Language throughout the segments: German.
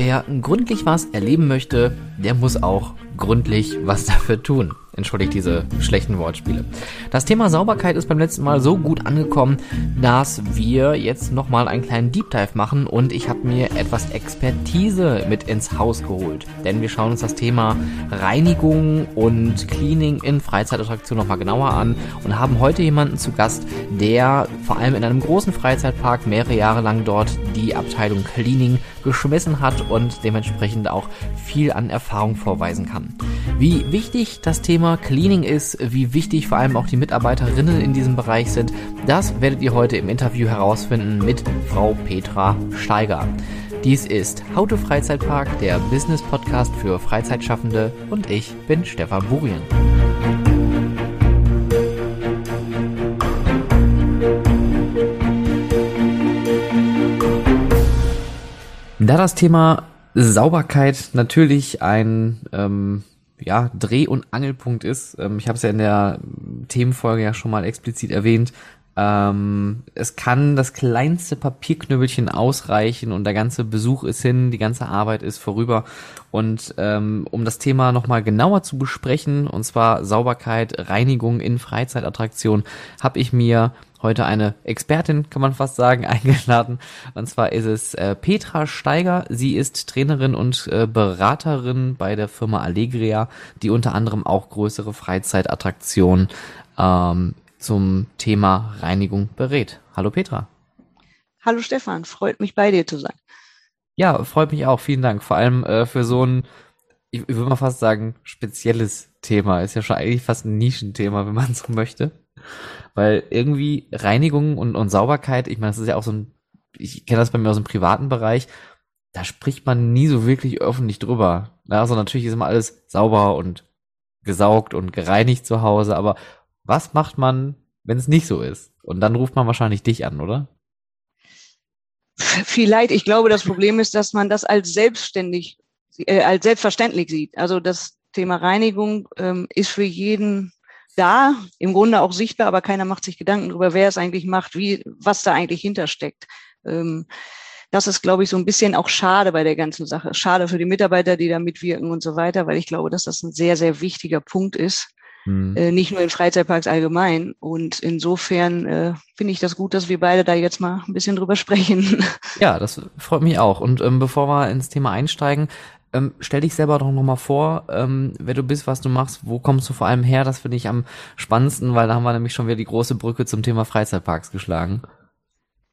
wer gründlich was erleben möchte, der muss auch gründlich was dafür tun. Entschuldigt diese schlechten Wortspiele. Das Thema Sauberkeit ist beim letzten Mal so gut angekommen, dass wir jetzt nochmal einen kleinen Deep Dive machen und ich habe mir etwas Expertise mit ins Haus geholt. Denn wir schauen uns das Thema Reinigung und Cleaning in Freizeitattraktionen nochmal genauer an und haben heute jemanden zu Gast, der vor allem in einem großen Freizeitpark mehrere Jahre lang dort die Abteilung Cleaning geschmissen hat und dementsprechend auch viel an Erfahrung vorweisen kann. Wie wichtig das Thema Cleaning ist, wie wichtig vor allem auch die Mitarbeiterinnen in diesem Bereich sind, das werdet ihr heute im Interview herausfinden mit Frau Petra Steiger. Dies ist to Freizeitpark, der Business Podcast für Freizeitschaffende und ich bin Stefan Burien. Da das Thema Sauberkeit natürlich ein ähm, ja, Dreh- und Angelpunkt ist. Ähm, ich habe es ja in der Themenfolge ja schon mal explizit erwähnt. Ähm, es kann das kleinste Papierknüppelchen ausreichen und der ganze Besuch ist hin, die ganze Arbeit ist vorüber. Und ähm, um das Thema nochmal genauer zu besprechen, und zwar Sauberkeit, Reinigung in Freizeitattraktionen, habe ich mir heute eine Expertin, kann man fast sagen, eingeladen. Und zwar ist es äh, Petra Steiger. Sie ist Trainerin und äh, Beraterin bei der Firma Allegria, die unter anderem auch größere Freizeitattraktionen ähm, zum Thema Reinigung berät. Hallo Petra. Hallo Stefan, freut mich bei dir zu sein. Ja, freut mich auch. Vielen Dank. Vor allem äh, für so ein, ich, ich würde mal fast sagen, spezielles Thema. Ist ja schon eigentlich fast ein Nischenthema, wenn man so möchte. Weil irgendwie Reinigung und, und Sauberkeit, ich meine, das ist ja auch so ein, ich kenne das bei mir aus dem privaten Bereich, da spricht man nie so wirklich öffentlich drüber. Also natürlich ist immer alles sauber und gesaugt und gereinigt zu Hause, aber was macht man, wenn es nicht so ist? Und dann ruft man wahrscheinlich dich an, oder? Vielleicht. Ich glaube, das Problem ist, dass man das als selbstständig, äh, als selbstverständlich sieht. Also das Thema Reinigung ähm, ist für jeden da, im Grunde auch sichtbar, aber keiner macht sich Gedanken darüber, wer es eigentlich macht, wie, was da eigentlich hintersteckt. Ähm, das ist, glaube ich, so ein bisschen auch schade bei der ganzen Sache. Schade für die Mitarbeiter, die da mitwirken und so weiter, weil ich glaube, dass das ein sehr, sehr wichtiger Punkt ist. Mhm. Äh, nicht nur in Freizeitparks allgemein. Und insofern äh, finde ich das gut, dass wir beide da jetzt mal ein bisschen drüber sprechen. Ja, das freut mich auch. Und ähm, bevor wir ins Thema einsteigen, ähm, stell dich selber doch nochmal vor, ähm, wer du bist, was du machst, wo kommst du vor allem her? Das finde ich am spannendsten, weil da haben wir nämlich schon wieder die große Brücke zum Thema Freizeitparks geschlagen.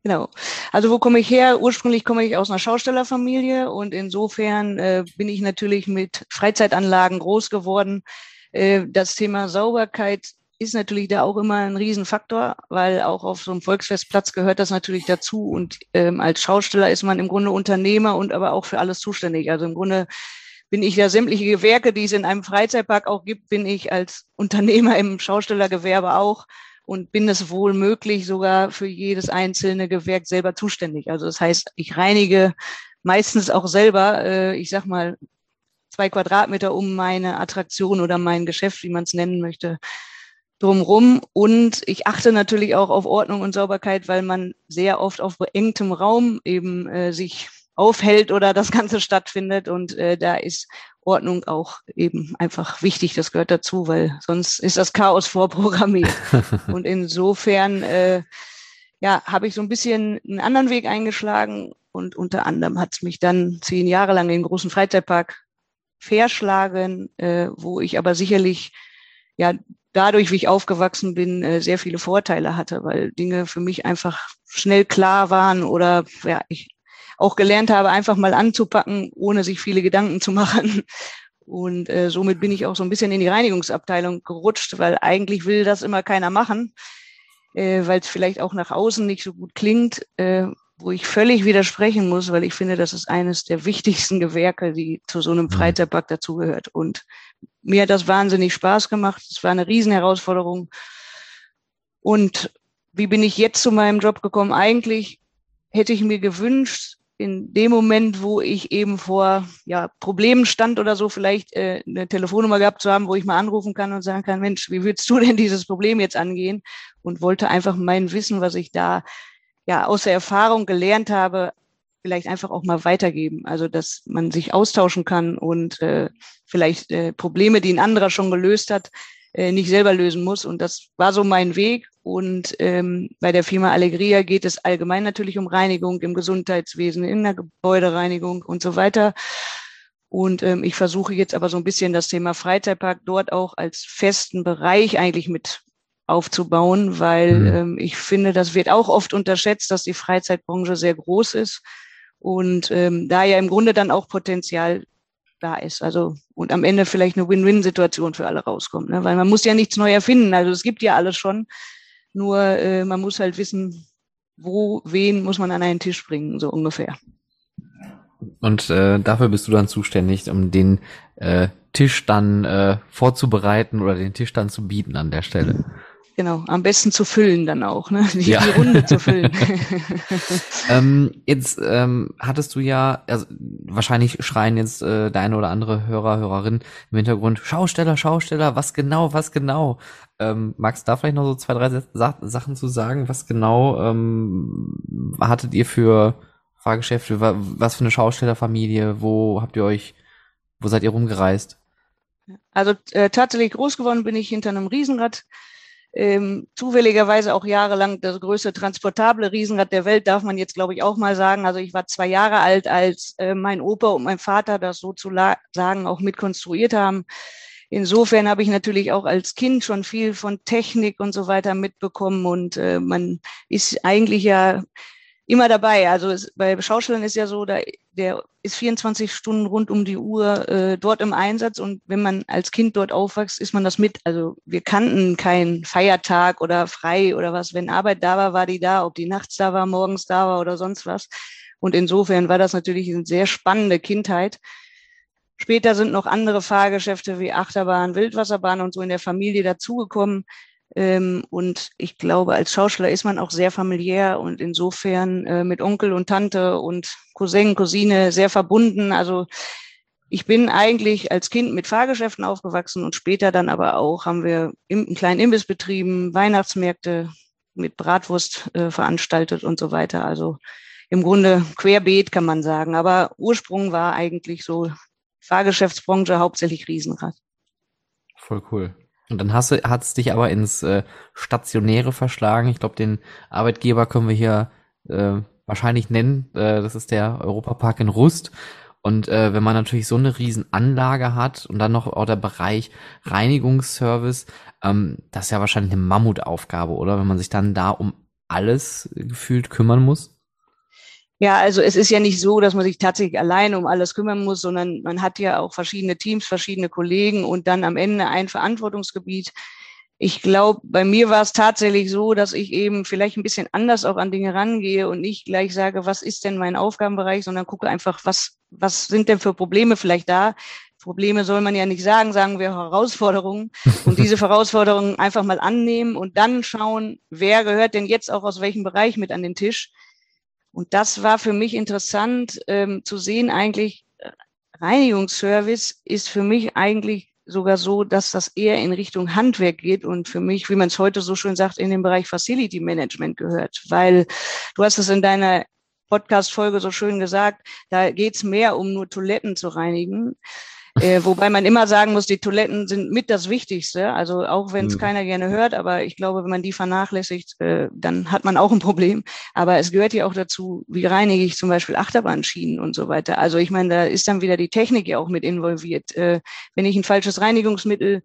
Genau. Also wo komme ich her? Ursprünglich komme ich aus einer Schaustellerfamilie und insofern äh, bin ich natürlich mit Freizeitanlagen groß geworden. Äh, das Thema Sauberkeit ist natürlich da auch immer ein Riesenfaktor, weil auch auf so einem Volksfestplatz gehört das natürlich dazu. Und ähm, als Schausteller ist man im Grunde Unternehmer und aber auch für alles zuständig. Also im Grunde bin ich ja sämtliche Gewerke, die es in einem Freizeitpark auch gibt, bin ich als Unternehmer im Schaustellergewerbe auch und bin es wohl möglich sogar für jedes einzelne Gewerk selber zuständig. Also das heißt, ich reinige meistens auch selber, äh, ich sag mal, zwei Quadratmeter um meine Attraktion oder mein Geschäft, wie man es nennen möchte, drumrum. Und ich achte natürlich auch auf Ordnung und Sauberkeit, weil man sehr oft auf beengtem Raum eben äh, sich aufhält oder das Ganze stattfindet. Und äh, da ist Ordnung auch eben einfach wichtig. Das gehört dazu, weil sonst ist das Chaos vorprogrammiert. und insofern äh, ja, habe ich so ein bisschen einen anderen Weg eingeschlagen. Und unter anderem hat es mich dann zehn Jahre lang in den großen Freizeitpark verschlagen, äh, wo ich aber sicherlich ja dadurch, wie ich aufgewachsen bin, äh, sehr viele Vorteile hatte, weil Dinge für mich einfach schnell klar waren oder ja, ich auch gelernt habe, einfach mal anzupacken, ohne sich viele Gedanken zu machen. Und äh, somit bin ich auch so ein bisschen in die Reinigungsabteilung gerutscht, weil eigentlich will das immer keiner machen, äh, weil es vielleicht auch nach außen nicht so gut klingt. Äh, wo ich völlig widersprechen muss, weil ich finde, das ist eines der wichtigsten Gewerke, die zu so einem mhm. Freizeitpark dazugehört. Und mir hat das wahnsinnig Spaß gemacht. Es war eine Riesenherausforderung. Und wie bin ich jetzt zu meinem Job gekommen? Eigentlich hätte ich mir gewünscht, in dem Moment, wo ich eben vor ja, Problemen stand oder so, vielleicht äh, eine Telefonnummer gehabt zu haben, wo ich mal anrufen kann und sagen kann, Mensch, wie würdest du denn dieses Problem jetzt angehen? Und wollte einfach mein Wissen, was ich da ja aus der Erfahrung gelernt habe, vielleicht einfach auch mal weitergeben. Also dass man sich austauschen kann und äh, vielleicht äh, Probleme, die ein anderer schon gelöst hat, äh, nicht selber lösen muss. Und das war so mein Weg. Und ähm, bei der Firma Allegria geht es allgemein natürlich um Reinigung im Gesundheitswesen, in der Gebäudereinigung und so weiter. Und ähm, ich versuche jetzt aber so ein bisschen das Thema Freizeitpark dort auch als festen Bereich eigentlich mit aufzubauen, weil mhm. ähm, ich finde, das wird auch oft unterschätzt, dass die Freizeitbranche sehr groß ist und ähm, da ja im Grunde dann auch Potenzial da ist. Also und am Ende vielleicht eine Win-Win-Situation für alle rauskommt, ne? weil man muss ja nichts neu erfinden. Also es gibt ja alles schon, nur äh, man muss halt wissen, wo, wen muss man an einen Tisch bringen, so ungefähr. Und äh, dafür bist du dann zuständig, um den äh, Tisch dann äh, vorzubereiten oder den Tisch dann zu bieten an der Stelle. Genau, am besten zu füllen dann auch, ne? die, ja. die Runde zu füllen. ähm, jetzt ähm, hattest du ja, also wahrscheinlich schreien jetzt äh, deine oder andere Hörer, Hörerin im Hintergrund, Schausteller, Schausteller, was genau, was genau? Ähm, magst du da vielleicht noch so zwei, drei Sa Sachen zu sagen? Was genau ähm, hattet ihr für Fahrgeschäfte? Was für eine Schaustellerfamilie? Wo habt ihr euch, wo seid ihr rumgereist? Also äh, tatsächlich groß geworden bin ich hinter einem Riesenrad ähm, zufälligerweise auch jahrelang das größte transportable Riesenrad der Welt, darf man jetzt, glaube ich, auch mal sagen. Also ich war zwei Jahre alt, als äh, mein Opa und mein Vater das sozusagen auch mitkonstruiert haben. Insofern habe ich natürlich auch als Kind schon viel von Technik und so weiter mitbekommen und äh, man ist eigentlich ja immer dabei. Also es, bei Schauspielern ist ja so, da, der ist 24 Stunden rund um die Uhr äh, dort im Einsatz und wenn man als Kind dort aufwächst, ist man das mit. Also wir kannten keinen Feiertag oder frei oder was. Wenn Arbeit da war, war die da, ob die nachts da war, morgens da war oder sonst was. Und insofern war das natürlich eine sehr spannende Kindheit. Später sind noch andere Fahrgeschäfte wie Achterbahn, Wildwasserbahn und so in der Familie dazugekommen. Ähm, und ich glaube, als Schauspieler ist man auch sehr familiär und insofern äh, mit Onkel und Tante und Cousin, Cousine sehr verbunden. Also ich bin eigentlich als Kind mit Fahrgeschäften aufgewachsen und später dann aber auch haben wir einen kleinen Imbiss betrieben, Weihnachtsmärkte mit Bratwurst äh, veranstaltet und so weiter. Also im Grunde querbeet kann man sagen. Aber Ursprung war eigentlich so Fahrgeschäftsbranche, hauptsächlich Riesenrad. Voll cool. Und dann hast du, hat's dich aber ins äh, Stationäre verschlagen. Ich glaube, den Arbeitgeber können wir hier äh, wahrscheinlich nennen. Äh, das ist der Europapark in Rust. Und äh, wenn man natürlich so eine Riesenanlage hat und dann noch auch der Bereich Reinigungsservice, ähm, das ist ja wahrscheinlich eine Mammutaufgabe, oder? Wenn man sich dann da um alles gefühlt kümmern muss. Ja, also es ist ja nicht so, dass man sich tatsächlich alleine um alles kümmern muss, sondern man hat ja auch verschiedene Teams, verschiedene Kollegen und dann am Ende ein Verantwortungsgebiet. Ich glaube, bei mir war es tatsächlich so, dass ich eben vielleicht ein bisschen anders auch an Dinge rangehe und nicht gleich sage, was ist denn mein Aufgabenbereich, sondern gucke einfach, was, was sind denn für Probleme vielleicht da. Probleme soll man ja nicht sagen, sagen wir Herausforderungen. Und diese Herausforderungen einfach mal annehmen und dann schauen, wer gehört denn jetzt auch aus welchem Bereich mit an den Tisch und das war für mich interessant ähm, zu sehen, eigentlich äh, Reinigungsservice ist für mich eigentlich sogar so, dass das eher in Richtung Handwerk geht und für mich, wie man es heute so schön sagt, in den Bereich Facility Management gehört. Weil du hast es in deiner Podcast-Folge so schön gesagt, da geht es mehr um nur Toiletten zu reinigen. Äh, wobei man immer sagen muss, die Toiletten sind mit das Wichtigste. Also auch wenn es mhm. keiner gerne hört, aber ich glaube, wenn man die vernachlässigt, äh, dann hat man auch ein Problem. Aber es gehört ja auch dazu, wie reinige ich zum Beispiel Achterbahnschienen und so weiter. Also ich meine, da ist dann wieder die Technik ja auch mit involviert. Äh, wenn ich ein falsches Reinigungsmittel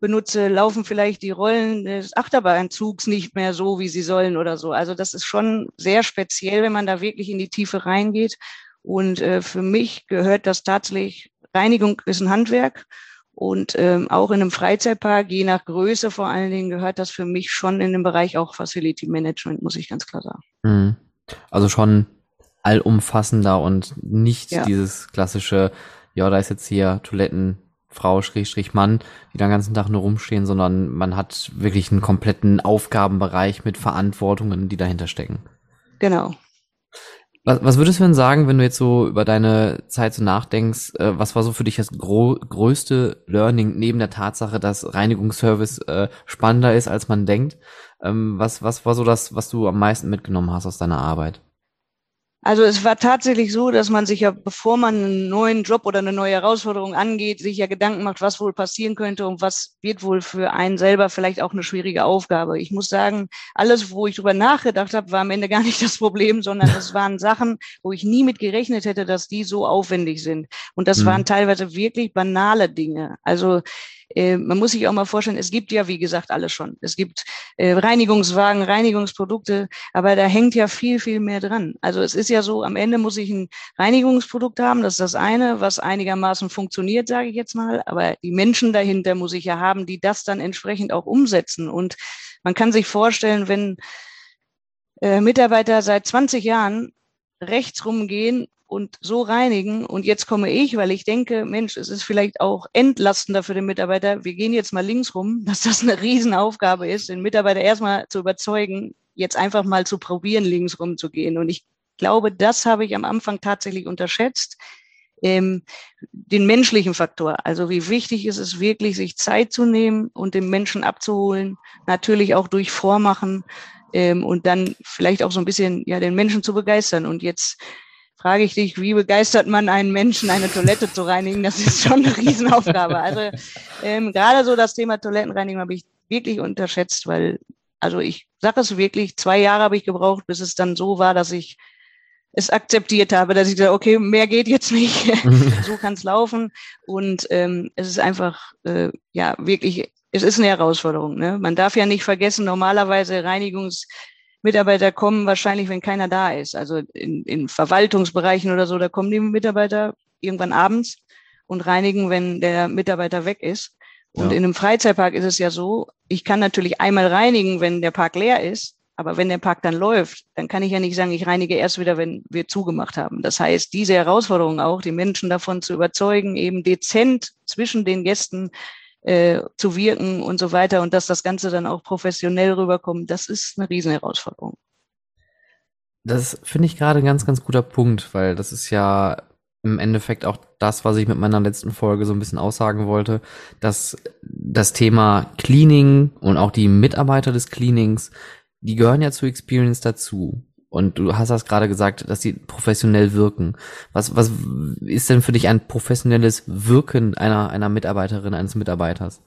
benutze, laufen vielleicht die Rollen des Achterbahnzugs nicht mehr so, wie sie sollen oder so. Also das ist schon sehr speziell, wenn man da wirklich in die Tiefe reingeht. Und äh, für mich gehört das tatsächlich Reinigung ist ein Handwerk und ähm, auch in einem Freizeitpark, je nach Größe vor allen Dingen, gehört das für mich schon in den Bereich auch Facility Management, muss ich ganz klar sagen. Mhm. Also schon allumfassender und nicht ja. dieses klassische, ja, da ist jetzt hier Toilettenfrau, Schrägstrich Mann, die den ganzen Tag nur rumstehen, sondern man hat wirklich einen kompletten Aufgabenbereich mit Verantwortungen, die dahinter stecken. Genau, was, was würdest du denn sagen, wenn du jetzt so über deine Zeit so nachdenkst, äh, was war so für dich das größte Learning neben der Tatsache, dass Reinigungsservice äh, spannender ist, als man denkt? Ähm, was, was war so das, was du am meisten mitgenommen hast aus deiner Arbeit? Also es war tatsächlich so, dass man sich ja, bevor man einen neuen Job oder eine neue Herausforderung angeht, sich ja Gedanken macht, was wohl passieren könnte und was wird wohl für einen selber vielleicht auch eine schwierige Aufgabe. Ich muss sagen, alles, wo ich drüber nachgedacht habe, war am Ende gar nicht das Problem, sondern es waren Sachen, wo ich nie mit gerechnet hätte, dass die so aufwendig sind. Und das mhm. waren teilweise wirklich banale Dinge. Also äh, man muss sich auch mal vorstellen, es gibt ja, wie gesagt, alles schon. Es gibt äh, Reinigungswagen, Reinigungsprodukte, aber da hängt ja viel, viel mehr dran. Also es ist ja so, am Ende muss ich ein Reinigungsprodukt haben, das ist das eine, was einigermaßen funktioniert, sage ich jetzt mal, aber die Menschen dahinter muss ich ja haben, die das dann entsprechend auch umsetzen. Und man kann sich vorstellen, wenn äh, Mitarbeiter seit 20 Jahren rechts rumgehen und so reinigen. Und jetzt komme ich, weil ich denke, Mensch, es ist vielleicht auch entlastender für den Mitarbeiter. Wir gehen jetzt mal links rum, dass das eine Riesenaufgabe ist, den Mitarbeiter erstmal zu überzeugen, jetzt einfach mal zu probieren, links rum zu gehen. Und ich glaube, das habe ich am Anfang tatsächlich unterschätzt. Ähm, den menschlichen Faktor. Also wie wichtig ist es wirklich, sich Zeit zu nehmen und den Menschen abzuholen, natürlich auch durch Vormachen ähm, und dann vielleicht auch so ein bisschen ja den Menschen zu begeistern. Und jetzt frage ich dich, wie begeistert man einen Menschen, eine Toilette zu reinigen? Das ist schon eine Riesenaufgabe. Also ähm, gerade so das Thema Toilettenreinigung habe ich wirklich unterschätzt, weil, also ich sage es wirklich, zwei Jahre habe ich gebraucht, bis es dann so war, dass ich es akzeptiert habe, dass ich sage, okay, mehr geht jetzt nicht, so kann es laufen. Und ähm, es ist einfach, äh, ja, wirklich, es ist eine Herausforderung. Ne? Man darf ja nicht vergessen, normalerweise Reinigungs Mitarbeiter kommen wahrscheinlich, wenn keiner da ist. Also in, in Verwaltungsbereichen oder so, da kommen die Mitarbeiter irgendwann abends und reinigen, wenn der Mitarbeiter weg ist. Und ja. in einem Freizeitpark ist es ja so, ich kann natürlich einmal reinigen, wenn der Park leer ist, aber wenn der Park dann läuft, dann kann ich ja nicht sagen, ich reinige erst wieder, wenn wir zugemacht haben. Das heißt, diese Herausforderung auch, die Menschen davon zu überzeugen, eben dezent zwischen den Gästen äh, zu wirken und so weiter und dass das Ganze dann auch professionell rüberkommt, das ist eine Riesenherausforderung. Das finde ich gerade ein ganz, ganz guter Punkt, weil das ist ja im Endeffekt auch das, was ich mit meiner letzten Folge so ein bisschen aussagen wollte, dass das Thema Cleaning und auch die Mitarbeiter des Cleanings, die gehören ja zu Experience dazu. Und du hast das gerade gesagt, dass sie professionell wirken. Was, was ist denn für dich ein professionelles Wirken einer, einer Mitarbeiterin, eines Mitarbeiters?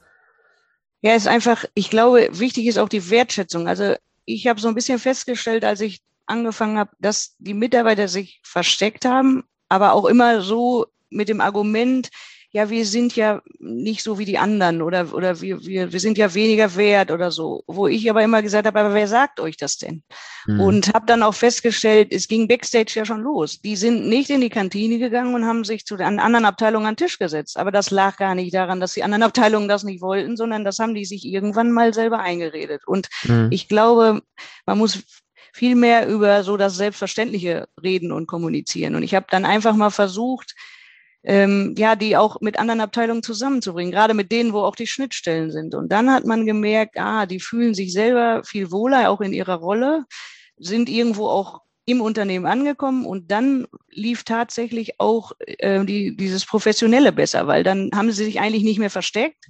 Ja, ist einfach, ich glaube, wichtig ist auch die Wertschätzung. Also ich habe so ein bisschen festgestellt, als ich angefangen habe, dass die Mitarbeiter sich versteckt haben, aber auch immer so mit dem Argument, ja, wir sind ja nicht so wie die anderen oder, oder wir, wir, wir sind ja weniger wert oder so. Wo ich aber immer gesagt habe, aber wer sagt euch das denn? Mhm. Und habe dann auch festgestellt, es ging Backstage ja schon los. Die sind nicht in die Kantine gegangen und haben sich zu den anderen Abteilungen an den Tisch gesetzt. Aber das lag gar nicht daran, dass die anderen Abteilungen das nicht wollten, sondern das haben die sich irgendwann mal selber eingeredet. Und mhm. ich glaube, man muss viel mehr über so das Selbstverständliche reden und kommunizieren. Und ich habe dann einfach mal versucht, ähm, ja, die auch mit anderen Abteilungen zusammenzubringen, gerade mit denen, wo auch die Schnittstellen sind. Und dann hat man gemerkt, ah, die fühlen sich selber viel wohler, auch in ihrer Rolle, sind irgendwo auch im Unternehmen angekommen und dann lief tatsächlich auch äh, die, dieses Professionelle besser, weil dann haben sie sich eigentlich nicht mehr versteckt,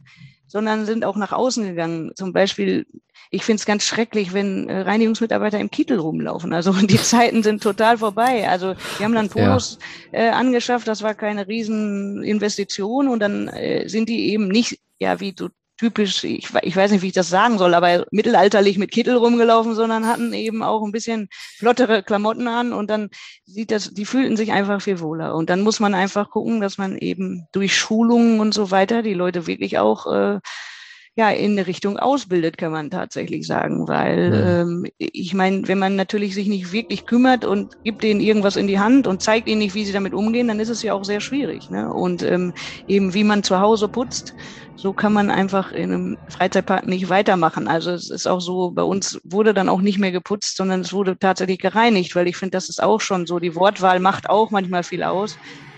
sondern sind auch nach außen gegangen. Zum Beispiel, ich finde es ganz schrecklich, wenn äh, Reinigungsmitarbeiter im Kittel rumlaufen. Also die Zeiten sind total vorbei. Also wir haben dann Polos ja. äh, angeschafft, das war keine Rieseninvestition und dann äh, sind die eben nicht, ja, wie du typisch, ich, ich weiß nicht, wie ich das sagen soll, aber mittelalterlich mit Kittel rumgelaufen, sondern hatten eben auch ein bisschen flottere Klamotten an und dann sieht das, die fühlten sich einfach viel wohler. Und dann muss man einfach gucken, dass man eben durch Schulungen und so weiter die Leute wirklich auch äh, ja in eine Richtung ausbildet, kann man tatsächlich sagen. Weil ja. ähm, ich meine, wenn man natürlich sich nicht wirklich kümmert und gibt denen irgendwas in die Hand und zeigt ihnen nicht, wie sie damit umgehen, dann ist es ja auch sehr schwierig. Ne? Und ähm, eben wie man zu Hause putzt, so kann man einfach in einem Freizeitpark nicht weitermachen. Also es ist auch so, bei uns wurde dann auch nicht mehr geputzt, sondern es wurde tatsächlich gereinigt, weil ich finde, das ist auch schon so. Die Wortwahl macht auch manchmal viel aus.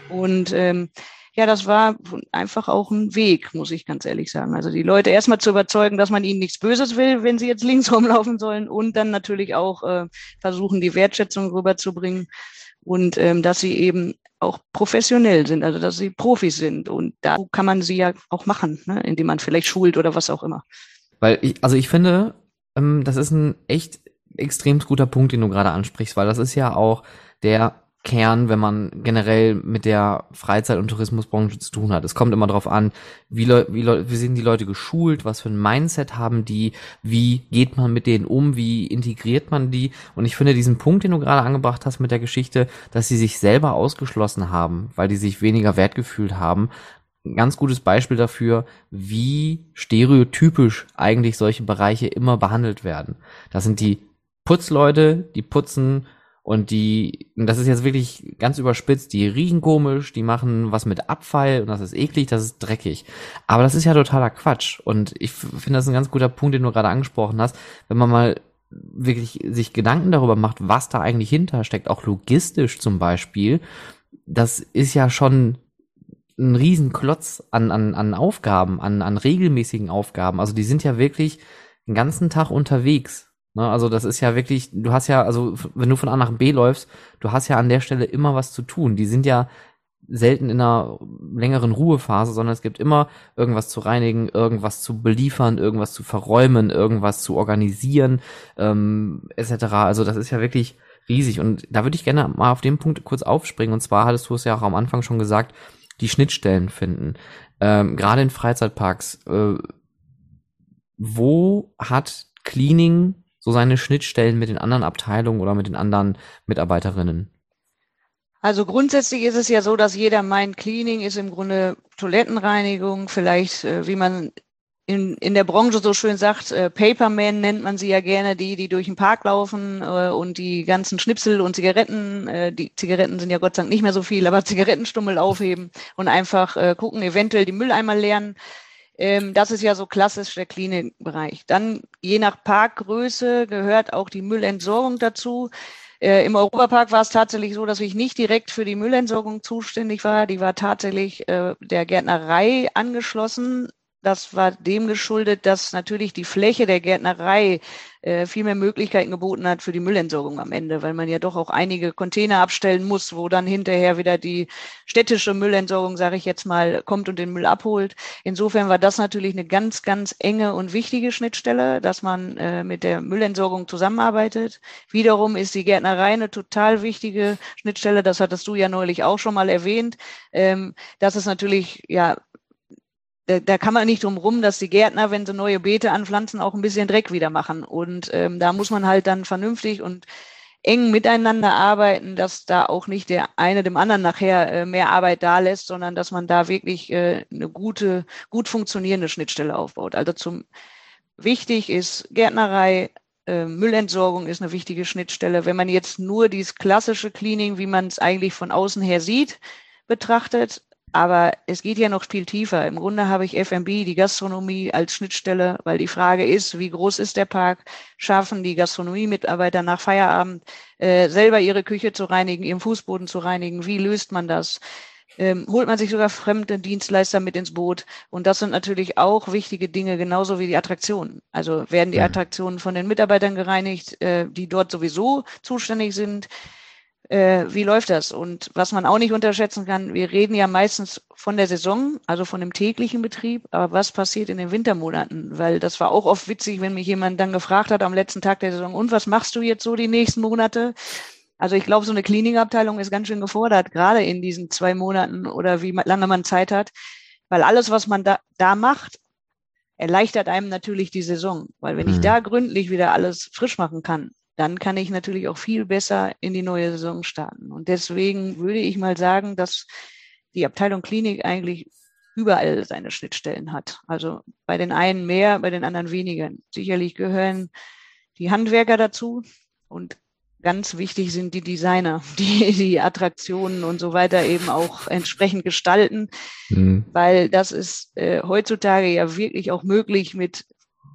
Und ähm, ja, das war einfach auch ein Weg, muss ich ganz ehrlich sagen. Also die Leute erstmal zu überzeugen, dass man ihnen nichts Böses will, wenn sie jetzt links rumlaufen sollen und dann natürlich auch äh, versuchen, die Wertschätzung rüberzubringen und ähm, dass sie eben auch professionell sind, also dass sie Profis sind. Und da kann man sie ja auch machen, ne? indem man vielleicht schult oder was auch immer. Weil ich, also ich finde, ähm, das ist ein echt extrem guter Punkt, den du gerade ansprichst, weil das ist ja auch der Kern, wenn man generell mit der Freizeit- und Tourismusbranche zu tun hat. Es kommt immer darauf an, wie, wie, wie sind die Leute geschult, was für ein Mindset haben die, wie geht man mit denen um, wie integriert man die. Und ich finde diesen Punkt, den du gerade angebracht hast mit der Geschichte, dass sie sich selber ausgeschlossen haben, weil die sich weniger wert gefühlt haben, ein ganz gutes Beispiel dafür, wie stereotypisch eigentlich solche Bereiche immer behandelt werden. Das sind die Putzleute, die putzen und die, das ist jetzt wirklich ganz überspitzt, die riechen komisch, die machen was mit Abfall und das ist eklig, das ist dreckig. Aber das ist ja totaler Quatsch. Und ich finde das ein ganz guter Punkt, den du gerade angesprochen hast. Wenn man mal wirklich sich Gedanken darüber macht, was da eigentlich hintersteckt, auch logistisch zum Beispiel, das ist ja schon ein Riesenklotz an, an, an Aufgaben, an, an regelmäßigen Aufgaben. Also die sind ja wirklich den ganzen Tag unterwegs Ne, also das ist ja wirklich, du hast ja, also wenn du von A nach B läufst, du hast ja an der Stelle immer was zu tun. Die sind ja selten in einer längeren Ruhephase, sondern es gibt immer irgendwas zu reinigen, irgendwas zu beliefern, irgendwas zu verräumen, irgendwas zu organisieren, ähm, etc. Also das ist ja wirklich riesig. Und da würde ich gerne mal auf den Punkt kurz aufspringen. Und zwar hattest du es ja auch am Anfang schon gesagt, die Schnittstellen finden. Ähm, Gerade in Freizeitparks. Äh, wo hat Cleaning so seine Schnittstellen mit den anderen Abteilungen oder mit den anderen Mitarbeiterinnen? Also grundsätzlich ist es ja so, dass jeder meint, Cleaning ist im Grunde Toilettenreinigung, vielleicht, äh, wie man in, in der Branche so schön sagt, äh, Paperman nennt man sie ja gerne, die, die durch den Park laufen äh, und die ganzen Schnipsel und Zigaretten, äh, die Zigaretten sind ja Gott sei Dank nicht mehr so viel, aber Zigarettenstummel aufheben und einfach äh, gucken, eventuell die Mülleimer leeren. Ähm, das ist ja so klassisch der Klinikbereich. Dann je nach Parkgröße gehört auch die Müllentsorgung dazu. Äh, Im Europapark war es tatsächlich so, dass ich nicht direkt für die Müllentsorgung zuständig war. Die war tatsächlich äh, der Gärtnerei angeschlossen. Das war dem geschuldet, dass natürlich die Fläche der Gärtnerei äh, viel mehr Möglichkeiten geboten hat für die Müllentsorgung am Ende, weil man ja doch auch einige Container abstellen muss, wo dann hinterher wieder die städtische Müllentsorgung, sage ich jetzt mal, kommt und den Müll abholt. Insofern war das natürlich eine ganz, ganz enge und wichtige Schnittstelle, dass man äh, mit der Müllentsorgung zusammenarbeitet. Wiederum ist die Gärtnerei eine total wichtige Schnittstelle. Das hattest du ja neulich auch schon mal erwähnt. Ähm, das ist natürlich ja da, da kann man nicht drum rum, dass die Gärtner, wenn sie neue Beete anpflanzen, auch ein bisschen Dreck wieder machen. Und ähm, da muss man halt dann vernünftig und eng miteinander arbeiten, dass da auch nicht der eine dem anderen nachher äh, mehr Arbeit da lässt, sondern dass man da wirklich äh, eine gute, gut funktionierende Schnittstelle aufbaut. Also zum wichtig ist Gärtnerei, äh, Müllentsorgung ist eine wichtige Schnittstelle. Wenn man jetzt nur dieses klassische Cleaning, wie man es eigentlich von außen her sieht, betrachtet, aber es geht ja noch viel tiefer. Im Grunde habe ich F&B, die Gastronomie als Schnittstelle, weil die Frage ist, wie groß ist der Park? Schaffen die Gastronomie-Mitarbeiter nach Feierabend äh, selber ihre Küche zu reinigen, ihren Fußboden zu reinigen? Wie löst man das? Ähm, holt man sich sogar fremde Dienstleister mit ins Boot? Und das sind natürlich auch wichtige Dinge, genauso wie die Attraktionen. Also werden die Attraktionen von den Mitarbeitern gereinigt, äh, die dort sowieso zuständig sind? Äh, wie läuft das? Und was man auch nicht unterschätzen kann, wir reden ja meistens von der Saison, also von dem täglichen Betrieb, aber was passiert in den Wintermonaten? Weil das war auch oft witzig, wenn mich jemand dann gefragt hat am letzten Tag der Saison, und was machst du jetzt so die nächsten Monate? Also ich glaube, so eine Cleaning-Abteilung ist ganz schön gefordert, gerade in diesen zwei Monaten oder wie lange man Zeit hat, weil alles, was man da, da macht, erleichtert einem natürlich die Saison. Weil wenn mhm. ich da gründlich wieder alles frisch machen kann, dann kann ich natürlich auch viel besser in die neue Saison starten. Und deswegen würde ich mal sagen, dass die Abteilung Klinik eigentlich überall seine Schnittstellen hat. Also bei den einen mehr, bei den anderen weniger. Sicherlich gehören die Handwerker dazu und ganz wichtig sind die Designer, die die Attraktionen und so weiter eben auch entsprechend gestalten, mhm. weil das ist äh, heutzutage ja wirklich auch möglich mit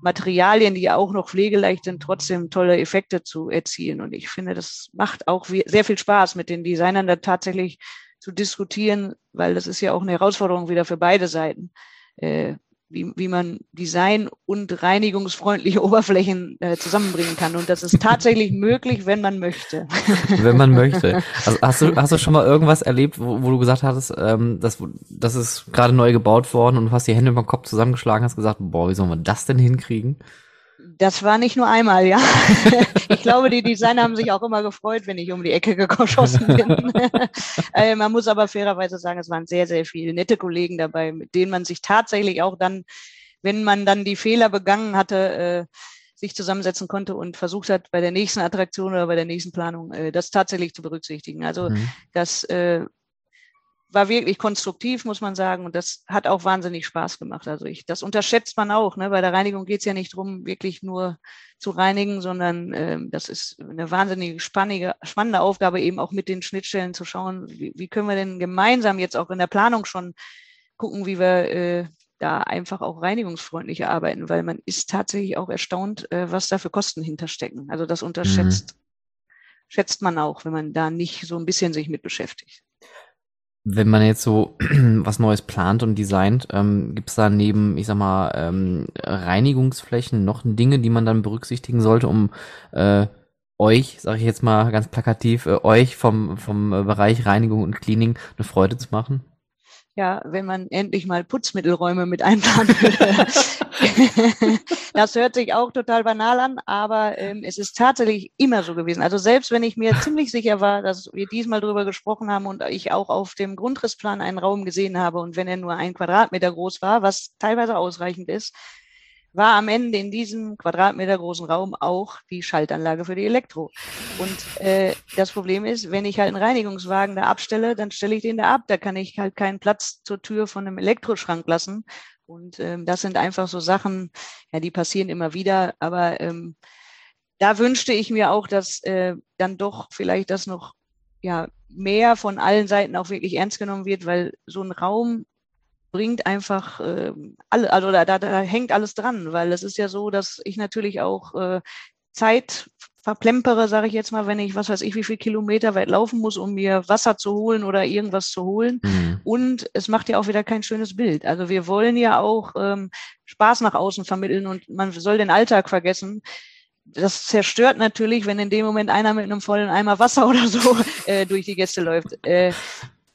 Materialien, die ja auch noch pflegeleicht sind, trotzdem tolle Effekte zu erzielen. Und ich finde, das macht auch sehr viel Spaß, mit den Designern da tatsächlich zu diskutieren, weil das ist ja auch eine Herausforderung wieder für beide Seiten. Äh, wie, wie man Design und reinigungsfreundliche Oberflächen äh, zusammenbringen kann. Und das ist tatsächlich möglich, wenn man möchte. Wenn man möchte. Also hast du, hast du schon mal irgendwas erlebt, wo, wo du gesagt hattest, ähm, das, das ist gerade neu gebaut worden und du hast die Hände über den Kopf zusammengeschlagen, hast gesagt, boah, wie sollen wir das denn hinkriegen? Das war nicht nur einmal, ja. ich glaube, die Designer haben sich auch immer gefreut, wenn ich um die Ecke geschossen bin. äh, man muss aber fairerweise sagen, es waren sehr, sehr viele nette Kollegen dabei, mit denen man sich tatsächlich auch dann, wenn man dann die Fehler begangen hatte, äh, sich zusammensetzen konnte und versucht hat, bei der nächsten Attraktion oder bei der nächsten Planung äh, das tatsächlich zu berücksichtigen. Also mhm. das war wirklich konstruktiv, muss man sagen. Und das hat auch wahnsinnig Spaß gemacht. Also ich, das unterschätzt man auch. Ne? Bei der Reinigung geht es ja nicht darum, wirklich nur zu reinigen, sondern äh, das ist eine wahnsinnig spannende, spannende Aufgabe, eben auch mit den Schnittstellen zu schauen, wie, wie können wir denn gemeinsam jetzt auch in der Planung schon gucken, wie wir äh, da einfach auch reinigungsfreundlicher arbeiten, weil man ist tatsächlich auch erstaunt, äh, was da für Kosten hinterstecken. Also das unterschätzt mhm. schätzt man auch, wenn man da nicht so ein bisschen sich mit beschäftigt. Wenn man jetzt so was Neues plant und designt, ähm, gibt es da neben, ich sag mal, ähm, Reinigungsflächen noch Dinge, die man dann berücksichtigen sollte, um äh, euch, sage ich jetzt mal ganz plakativ, äh, euch vom, vom Bereich Reinigung und Cleaning eine Freude zu machen? Ja, wenn man endlich mal Putzmittelräume mit einplanen würde. das hört sich auch total banal an, aber ähm, es ist tatsächlich immer so gewesen. Also selbst wenn ich mir ziemlich sicher war, dass wir diesmal drüber gesprochen haben und ich auch auf dem Grundrissplan einen Raum gesehen habe und wenn er nur ein Quadratmeter groß war, was teilweise ausreichend ist, war am Ende in diesem Quadratmeter großen Raum auch die Schaltanlage für die Elektro. Und äh, das Problem ist, wenn ich halt einen Reinigungswagen da abstelle, dann stelle ich den da ab. Da kann ich halt keinen Platz zur Tür von einem Elektroschrank lassen. Und ähm, das sind einfach so Sachen, ja, die passieren immer wieder. Aber ähm, da wünschte ich mir auch, dass äh, dann doch vielleicht das noch ja mehr von allen Seiten auch wirklich ernst genommen wird, weil so ein Raum bringt einfach äh, alle, also da, da, da hängt alles dran, weil es ist ja so, dass ich natürlich auch äh, Zeit verplempere, sage ich jetzt mal, wenn ich, was weiß ich, wie viel Kilometer weit laufen muss, um mir Wasser zu holen oder irgendwas zu holen. Mhm. Und es macht ja auch wieder kein schönes Bild. Also wir wollen ja auch ähm, Spaß nach außen vermitteln und man soll den Alltag vergessen. Das zerstört natürlich, wenn in dem Moment einer mit einem vollen Eimer Wasser oder so äh, durch die Gäste läuft. Äh,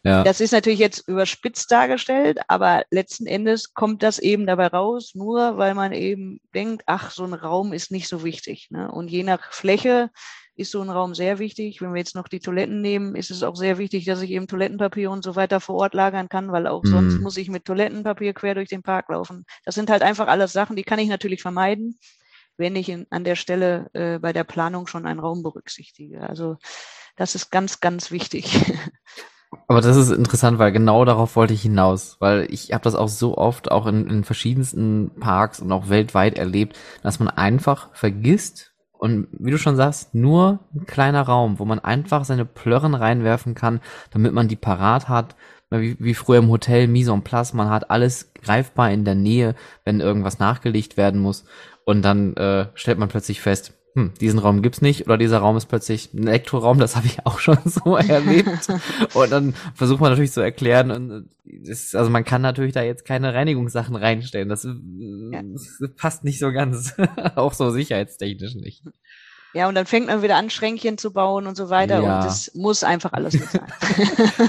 ja. Das ist natürlich jetzt überspitzt dargestellt, aber letzten Endes kommt das eben dabei raus, nur weil man eben denkt, ach, so ein Raum ist nicht so wichtig. Ne? Und je nach Fläche ist so ein Raum sehr wichtig. Wenn wir jetzt noch die Toiletten nehmen, ist es auch sehr wichtig, dass ich eben Toilettenpapier und so weiter vor Ort lagern kann, weil auch mhm. sonst muss ich mit Toilettenpapier quer durch den Park laufen. Das sind halt einfach alles Sachen, die kann ich natürlich vermeiden, wenn ich in, an der Stelle äh, bei der Planung schon einen Raum berücksichtige. Also das ist ganz, ganz wichtig. Aber das ist interessant, weil genau darauf wollte ich hinaus, weil ich habe das auch so oft auch in, in verschiedensten Parks und auch weltweit erlebt, dass man einfach vergisst und wie du schon sagst, nur ein kleiner Raum, wo man einfach seine Plörren reinwerfen kann, damit man die parat hat, wie, wie früher im Hotel Mise en place, man hat alles greifbar in der Nähe, wenn irgendwas nachgelegt werden muss. Und dann äh, stellt man plötzlich fest, hm, diesen Raum gibt's nicht oder dieser Raum ist plötzlich ein Elektroraum, das habe ich auch schon so erlebt. und dann versucht man natürlich zu erklären, und das, also man kann natürlich da jetzt keine Reinigungssachen reinstellen. Das, ja. das passt nicht so ganz, auch so sicherheitstechnisch nicht. Ja, und dann fängt man wieder an, Schränkchen zu bauen und so weiter. Ja. Und das muss einfach alles mit sein.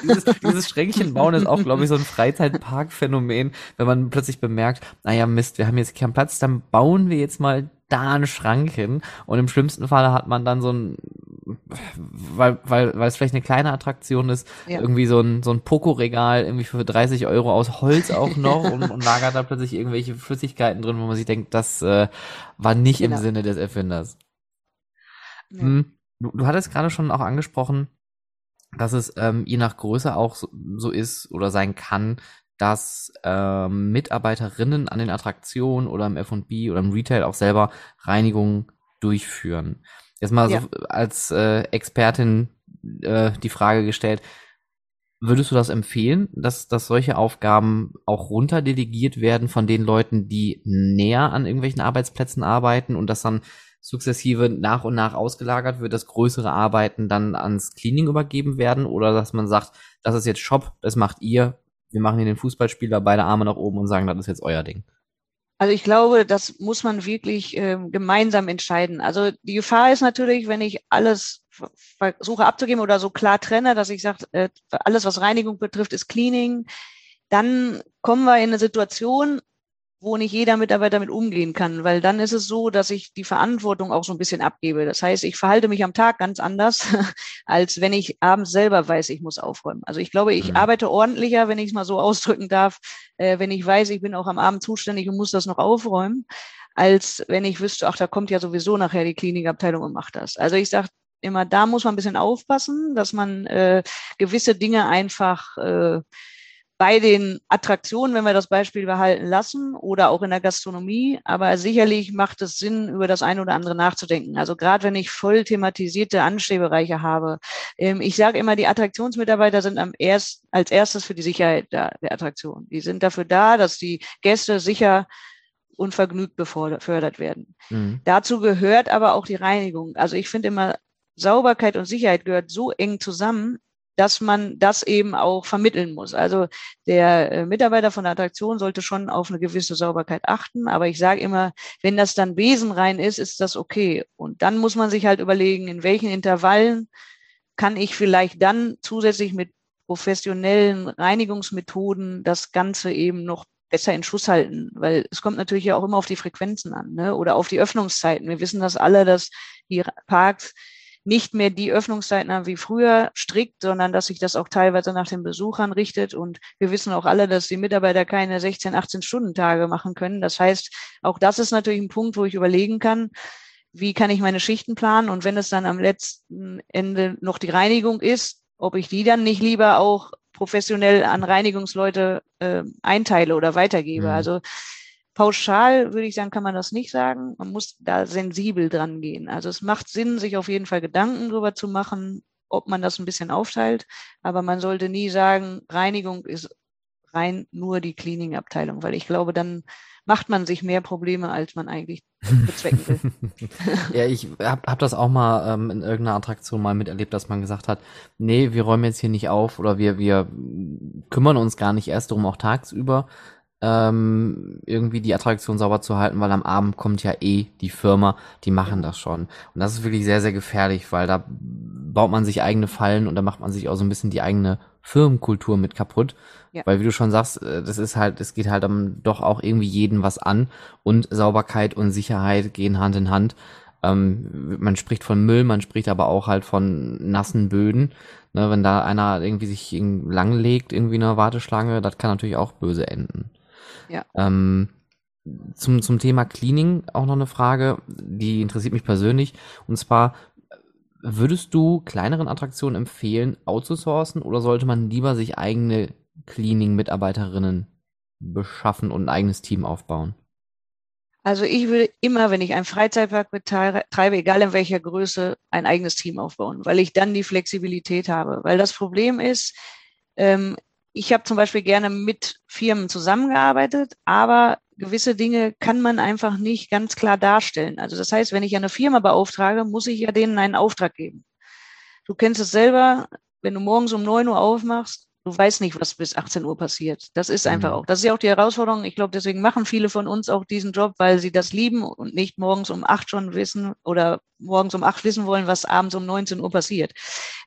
dieses, dieses Schränkchen bauen ist auch, glaube ich, so ein Freizeitpark-Phänomen, wenn man plötzlich bemerkt, naja, Mist, wir haben jetzt keinen Platz, dann bauen wir jetzt mal da einen Schrank hin. Und im schlimmsten Fall hat man dann so ein, weil, weil, weil es vielleicht eine kleine Attraktion ist, ja. irgendwie so ein, so ein Poco-Regal irgendwie für 30 Euro aus Holz auch noch und, und lagert da plötzlich irgendwelche Flüssigkeiten drin, wo man sich denkt, das äh, war nicht genau. im Sinne des Erfinders. Ja. Hm, du, du hattest gerade schon auch angesprochen, dass es ähm, je nach Größe auch so, so ist oder sein kann, dass ähm, Mitarbeiterinnen an den Attraktionen oder im F&B oder im Retail auch selber Reinigungen durchführen. Jetzt mal ja. so als äh, Expertin äh, die Frage gestellt, würdest du das empfehlen, dass, dass solche Aufgaben auch runterdelegiert werden von den Leuten, die näher an irgendwelchen Arbeitsplätzen arbeiten und das dann sukzessive nach und nach ausgelagert wird, dass größere Arbeiten dann ans Cleaning übergeben werden oder dass man sagt, das ist jetzt Shop, das macht ihr, wir machen hier den Fußballspieler beide Arme nach oben und sagen, das ist jetzt euer Ding? Also ich glaube, das muss man wirklich äh, gemeinsam entscheiden. Also die Gefahr ist natürlich, wenn ich alles versuche abzugeben oder so klar trenne, dass ich sage, äh, alles, was Reinigung betrifft, ist Cleaning, dann kommen wir in eine Situation, wo nicht jeder Mitarbeiter damit umgehen kann, weil dann ist es so, dass ich die Verantwortung auch so ein bisschen abgebe. Das heißt, ich verhalte mich am Tag ganz anders, als wenn ich abends selber weiß, ich muss aufräumen. Also ich glaube, ich mhm. arbeite ordentlicher, wenn ich es mal so ausdrücken darf, äh, wenn ich weiß, ich bin auch am Abend zuständig und muss das noch aufräumen, als wenn ich wüsste, ach, da kommt ja sowieso nachher die Klinikabteilung und macht das. Also ich sage immer, da muss man ein bisschen aufpassen, dass man äh, gewisse Dinge einfach äh, bei den Attraktionen, wenn wir das Beispiel behalten lassen, oder auch in der Gastronomie. Aber sicherlich macht es Sinn, über das eine oder andere nachzudenken. Also gerade wenn ich voll thematisierte Anstehbereiche habe. Ähm, ich sage immer, die Attraktionsmitarbeiter sind am erst, als erstes für die Sicherheit der, der Attraktion. Die sind dafür da, dass die Gäste sicher und vergnügt befördert werden. Mhm. Dazu gehört aber auch die Reinigung. Also ich finde immer, Sauberkeit und Sicherheit gehört so eng zusammen, dass man das eben auch vermitteln muss. Also der äh, Mitarbeiter von der Attraktion sollte schon auf eine gewisse Sauberkeit achten. Aber ich sage immer, wenn das dann besenrein ist, ist das okay. Und dann muss man sich halt überlegen, in welchen Intervallen kann ich vielleicht dann zusätzlich mit professionellen Reinigungsmethoden das Ganze eben noch besser in Schuss halten, weil es kommt natürlich ja auch immer auf die Frequenzen an ne? oder auf die Öffnungszeiten. Wir wissen das alle, dass die Parks nicht mehr die Öffnungszeiten haben wie früher strikt, sondern dass sich das auch teilweise nach den Besuchern richtet. Und wir wissen auch alle, dass die Mitarbeiter keine 16, 18 Stunden Tage machen können. Das heißt, auch das ist natürlich ein Punkt, wo ich überlegen kann, wie kann ich meine Schichten planen? Und wenn es dann am letzten Ende noch die Reinigung ist, ob ich die dann nicht lieber auch professionell an Reinigungsleute äh, einteile oder weitergebe. Mhm. Also Pauschal würde ich sagen, kann man das nicht sagen. Man muss da sensibel dran gehen. Also es macht Sinn, sich auf jeden Fall Gedanken darüber zu machen, ob man das ein bisschen aufteilt. Aber man sollte nie sagen, Reinigung ist rein nur die Cleaning-Abteilung, weil ich glaube, dann macht man sich mehr Probleme, als man eigentlich bezwecken will. ja, ich habe hab das auch mal ähm, in irgendeiner Attraktion mal miterlebt, dass man gesagt hat, nee, wir räumen jetzt hier nicht auf oder wir, wir kümmern uns gar nicht erst darum, auch tagsüber, ähm, irgendwie die Attraktion sauber zu halten, weil am Abend kommt ja eh die Firma, die machen das schon. Und das ist wirklich sehr, sehr gefährlich, weil da baut man sich eigene Fallen und da macht man sich auch so ein bisschen die eigene Firmenkultur mit kaputt. Ja. Weil wie du schon sagst, äh, das ist halt, es geht halt um, doch auch irgendwie jeden was an und Sauberkeit und Sicherheit gehen Hand in Hand. Ähm, man spricht von Müll, man spricht aber auch halt von nassen Böden. Ne, wenn da einer irgendwie sich langlegt, irgendwie in einer Warteschlange, das kann natürlich auch böse enden. Ja. Ähm, zum, zum Thema Cleaning auch noch eine Frage, die interessiert mich persönlich. Und zwar, würdest du kleineren Attraktionen empfehlen, outzusourcen oder sollte man lieber sich eigene Cleaning-Mitarbeiterinnen beschaffen und ein eigenes Team aufbauen? Also ich würde immer, wenn ich einen Freizeitpark betreibe, egal in welcher Größe, ein eigenes Team aufbauen, weil ich dann die Flexibilität habe. Weil das Problem ist, ähm, ich habe zum Beispiel gerne mit Firmen zusammengearbeitet, aber gewisse Dinge kann man einfach nicht ganz klar darstellen. Also das heißt, wenn ich eine Firma beauftrage, muss ich ja denen einen Auftrag geben. Du kennst es selber, wenn du morgens um neun Uhr aufmachst, du weißt nicht, was bis 18 Uhr passiert. Das ist einfach mhm. auch, das ist ja auch die Herausforderung. Ich glaube, deswegen machen viele von uns auch diesen Job, weil sie das lieben und nicht morgens um acht schon wissen oder morgens um acht wissen wollen, was abends um 19 Uhr passiert.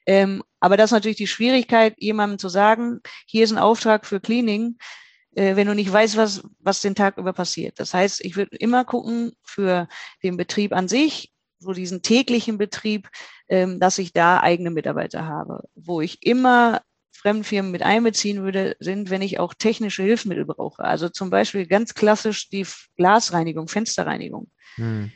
Ähm, aber das ist natürlich die Schwierigkeit, jemandem zu sagen, hier ist ein Auftrag für Cleaning, äh, wenn du nicht weißt, was, was den Tag über passiert. Das heißt, ich würde immer gucken für den Betrieb an sich, so diesen täglichen Betrieb, ähm, dass ich da eigene Mitarbeiter habe, wo ich immer Fremdfirmen mit einbeziehen würde, sind, wenn ich auch technische Hilfsmittel brauche. Also zum Beispiel ganz klassisch die Glasreinigung, Fensterreinigung. Hm.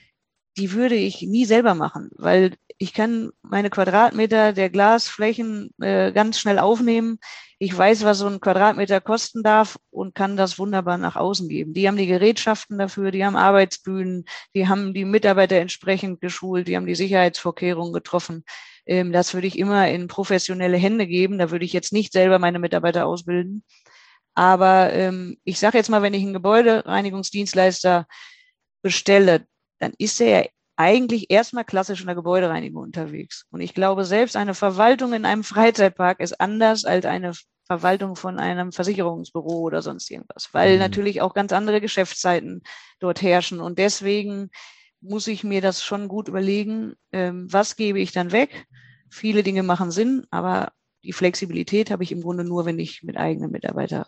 Die würde ich nie selber machen, weil ich kann meine Quadratmeter der Glasflächen äh, ganz schnell aufnehmen. Ich weiß, was so ein Quadratmeter kosten darf und kann das wunderbar nach außen geben. Die haben die Gerätschaften dafür, die haben Arbeitsbühnen, die haben die Mitarbeiter entsprechend geschult, die haben die Sicherheitsvorkehrungen getroffen. Ähm, das würde ich immer in professionelle Hände geben. Da würde ich jetzt nicht selber meine Mitarbeiter ausbilden. Aber ähm, ich sage jetzt mal, wenn ich einen Gebäudereinigungsdienstleister bestelle, dann ist er ja eigentlich erstmal klassisch in der Gebäudereinigung unterwegs. Und ich glaube, selbst eine Verwaltung in einem Freizeitpark ist anders als eine Verwaltung von einem Versicherungsbüro oder sonst irgendwas, weil mhm. natürlich auch ganz andere Geschäftszeiten dort herrschen. Und deswegen muss ich mir das schon gut überlegen, ähm, was gebe ich dann weg. Viele Dinge machen Sinn, aber die Flexibilität habe ich im Grunde nur, wenn ich mit eigenen Mitarbeitern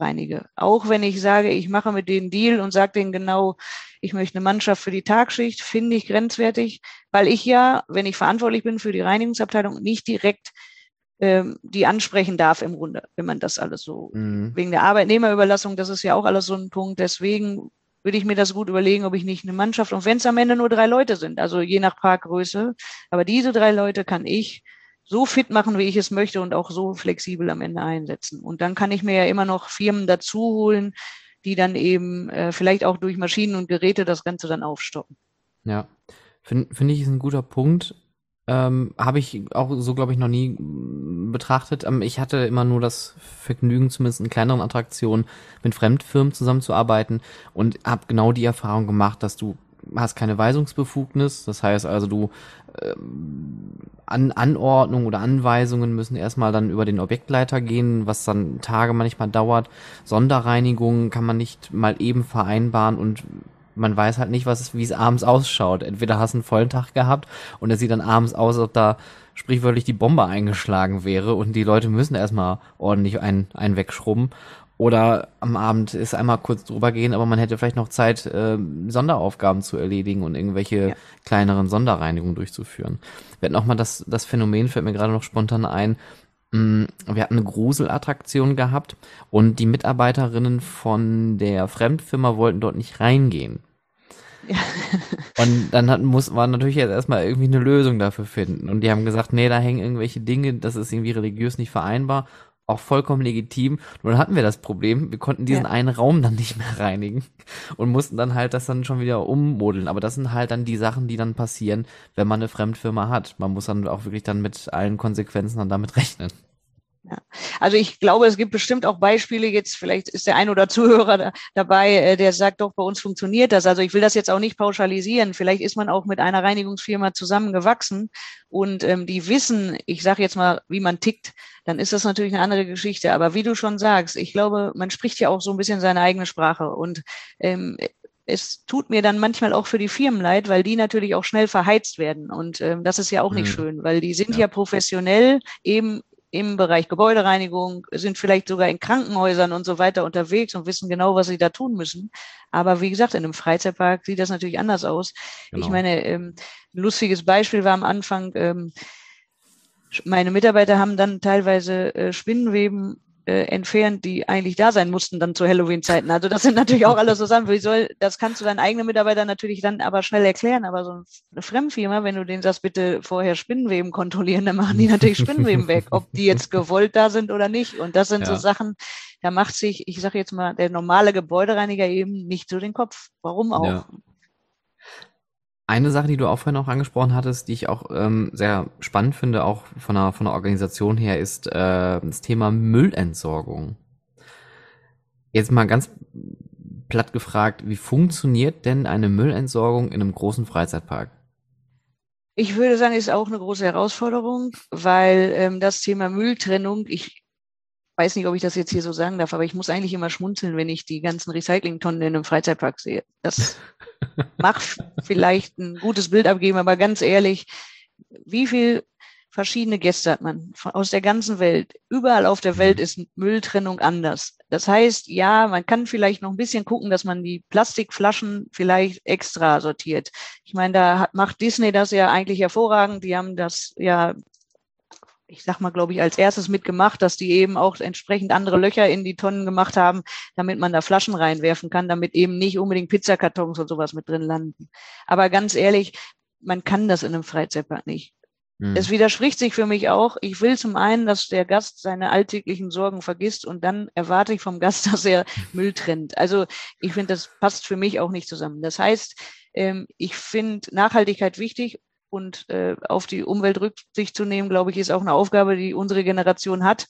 reinige. Auch wenn ich sage, ich mache mit denen Deal und sage denen genau, ich möchte eine Mannschaft für die Tagschicht, finde ich grenzwertig, weil ich ja, wenn ich verantwortlich bin für die Reinigungsabteilung, nicht direkt ähm, die ansprechen darf im Grunde, wenn man das alles so mhm. wegen der Arbeitnehmerüberlassung, das ist ja auch alles so ein Punkt. Deswegen würde ich mir das gut überlegen, ob ich nicht eine Mannschaft, und wenn es am Ende nur drei Leute sind, also je nach Parkgröße, aber diese drei Leute kann ich so fit machen, wie ich es möchte und auch so flexibel am Ende einsetzen. Und dann kann ich mir ja immer noch Firmen dazu holen, die dann eben äh, vielleicht auch durch Maschinen und Geräte das Ganze dann aufstocken. Ja, finde find ich ist ein guter Punkt. Ähm, Habe ich auch so, glaube ich, noch nie betrachtet. Ähm, ich hatte immer nur das Vergnügen, zumindest in kleineren Attraktionen, mit Fremdfirmen zusammenzuarbeiten und habe genau die Erfahrung gemacht, dass du hast keine Weisungsbefugnis. Das heißt also, du ähm, an Anordnungen oder Anweisungen müssen erstmal dann über den Objektleiter gehen, was dann Tage manchmal dauert. Sonderreinigungen kann man nicht mal eben vereinbaren und man weiß halt nicht, was es, wie es abends ausschaut. Entweder hast du einen vollen Tag gehabt und es sieht dann abends aus, als ob da sprichwörtlich die Bombe eingeschlagen wäre und die Leute müssen erstmal ordentlich einen, einen wegschrubben. Oder am Abend ist einmal kurz drüber gehen, aber man hätte vielleicht noch Zeit, äh, Sonderaufgaben zu erledigen und irgendwelche ja. kleineren Sonderreinigungen durchzuführen. Wir hatten auch mal das, das Phänomen, fällt mir gerade noch spontan ein, mm, wir hatten eine Gruselattraktion gehabt und die Mitarbeiterinnen von der Fremdfirma wollten dort nicht reingehen. Ja. Und dann hat, muss man natürlich jetzt erstmal irgendwie eine Lösung dafür finden. Und die haben gesagt, nee, da hängen irgendwelche Dinge, das ist irgendwie religiös nicht vereinbar auch vollkommen legitim. Nur dann hatten wir das Problem, wir konnten diesen ja. einen Raum dann nicht mehr reinigen und mussten dann halt das dann schon wieder ummodeln. Aber das sind halt dann die Sachen, die dann passieren, wenn man eine Fremdfirma hat. Man muss dann auch wirklich dann mit allen Konsequenzen dann damit rechnen. Ja. Also ich glaube, es gibt bestimmt auch Beispiele, jetzt vielleicht ist der ein oder Zuhörer da, dabei, äh, der sagt, doch, bei uns funktioniert das. Also ich will das jetzt auch nicht pauschalisieren. Vielleicht ist man auch mit einer Reinigungsfirma zusammengewachsen und ähm, die wissen, ich sage jetzt mal, wie man tickt, dann ist das natürlich eine andere Geschichte. Aber wie du schon sagst, ich glaube, man spricht ja auch so ein bisschen seine eigene Sprache und ähm, es tut mir dann manchmal auch für die Firmen leid, weil die natürlich auch schnell verheizt werden. Und ähm, das ist ja auch nicht mhm. schön, weil die sind ja. ja professionell eben im Bereich Gebäudereinigung, sind vielleicht sogar in Krankenhäusern und so weiter unterwegs und wissen genau, was sie da tun müssen. Aber wie gesagt, in einem Freizeitpark sieht das natürlich anders aus. Genau. Ich meine, ähm, ein lustiges Beispiel war am Anfang, ähm, meine Mitarbeiter haben dann teilweise äh, Spinnenweben äh, entfernt, die eigentlich da sein mussten dann zu Halloween-Zeiten. Also das sind natürlich auch alles so Sachen, wie soll, das kannst du deinen eigenen Mitarbeitern natürlich dann aber schnell erklären, aber so eine Fremdfirma, wenn du denen sagst, bitte vorher Spinnenweben kontrollieren, dann machen die natürlich Spinnenweben weg, ob die jetzt gewollt da sind oder nicht. Und das sind ja. so Sachen, da macht sich, ich sage jetzt mal, der normale Gebäudereiniger eben nicht so den Kopf. Warum auch? Ja. Eine Sache, die du auch vorhin auch angesprochen hattest, die ich auch ähm, sehr spannend finde, auch von der, von der Organisation her, ist äh, das Thema Müllentsorgung. Jetzt mal ganz platt gefragt, wie funktioniert denn eine Müllentsorgung in einem großen Freizeitpark? Ich würde sagen, ist auch eine große Herausforderung, weil ähm, das Thema Mülltrennung, ich weiß nicht, ob ich das jetzt hier so sagen darf, aber ich muss eigentlich immer schmunzeln, wenn ich die ganzen Recyclingtonnen in einem Freizeitpark sehe. Das macht vielleicht ein gutes Bild abgeben, aber ganz ehrlich, wie viel verschiedene Gäste hat man aus der ganzen Welt. Überall auf der Welt ist Mülltrennung anders. Das heißt, ja, man kann vielleicht noch ein bisschen gucken, dass man die Plastikflaschen vielleicht extra sortiert. Ich meine, da hat, macht Disney das ja eigentlich hervorragend. Die haben das ja ich sag mal, glaube ich, als erstes mitgemacht, dass die eben auch entsprechend andere Löcher in die Tonnen gemacht haben, damit man da Flaschen reinwerfen kann, damit eben nicht unbedingt Pizzakartons und sowas mit drin landen. Aber ganz ehrlich, man kann das in einem Freizeitpark nicht. Hm. Es widerspricht sich für mich auch. Ich will zum einen, dass der Gast seine alltäglichen Sorgen vergisst und dann erwarte ich vom Gast, dass er Müll trennt. Also ich finde, das passt für mich auch nicht zusammen. Das heißt, ähm, ich finde Nachhaltigkeit wichtig und äh, auf die Umwelt Rücksicht zu nehmen, glaube ich, ist auch eine Aufgabe, die unsere Generation hat.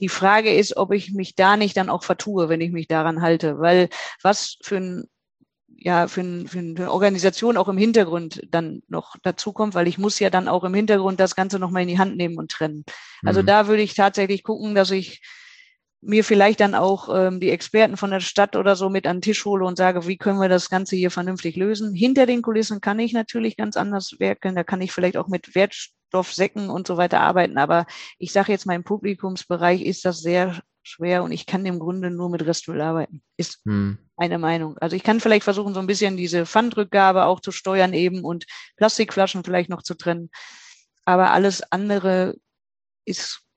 Die Frage ist, ob ich mich da nicht dann auch vertue, wenn ich mich daran halte, weil was für ein ja, für, ein, für eine Organisation auch im Hintergrund dann noch dazu kommt, weil ich muss ja dann auch im Hintergrund das Ganze nochmal in die Hand nehmen und trennen. Also mhm. da würde ich tatsächlich gucken, dass ich mir vielleicht dann auch ähm, die Experten von der Stadt oder so mit an den Tisch hole und sage, wie können wir das Ganze hier vernünftig lösen. Hinter den Kulissen kann ich natürlich ganz anders werkeln. Da kann ich vielleicht auch mit Wertstoffsäcken und so weiter arbeiten. Aber ich sage jetzt mal, im Publikumsbereich ist das sehr schwer und ich kann im Grunde nur mit Restmüll arbeiten. Ist hm. meine Meinung. Also ich kann vielleicht versuchen, so ein bisschen diese Pfandrückgabe auch zu steuern eben und Plastikflaschen vielleicht noch zu trennen. Aber alles andere ist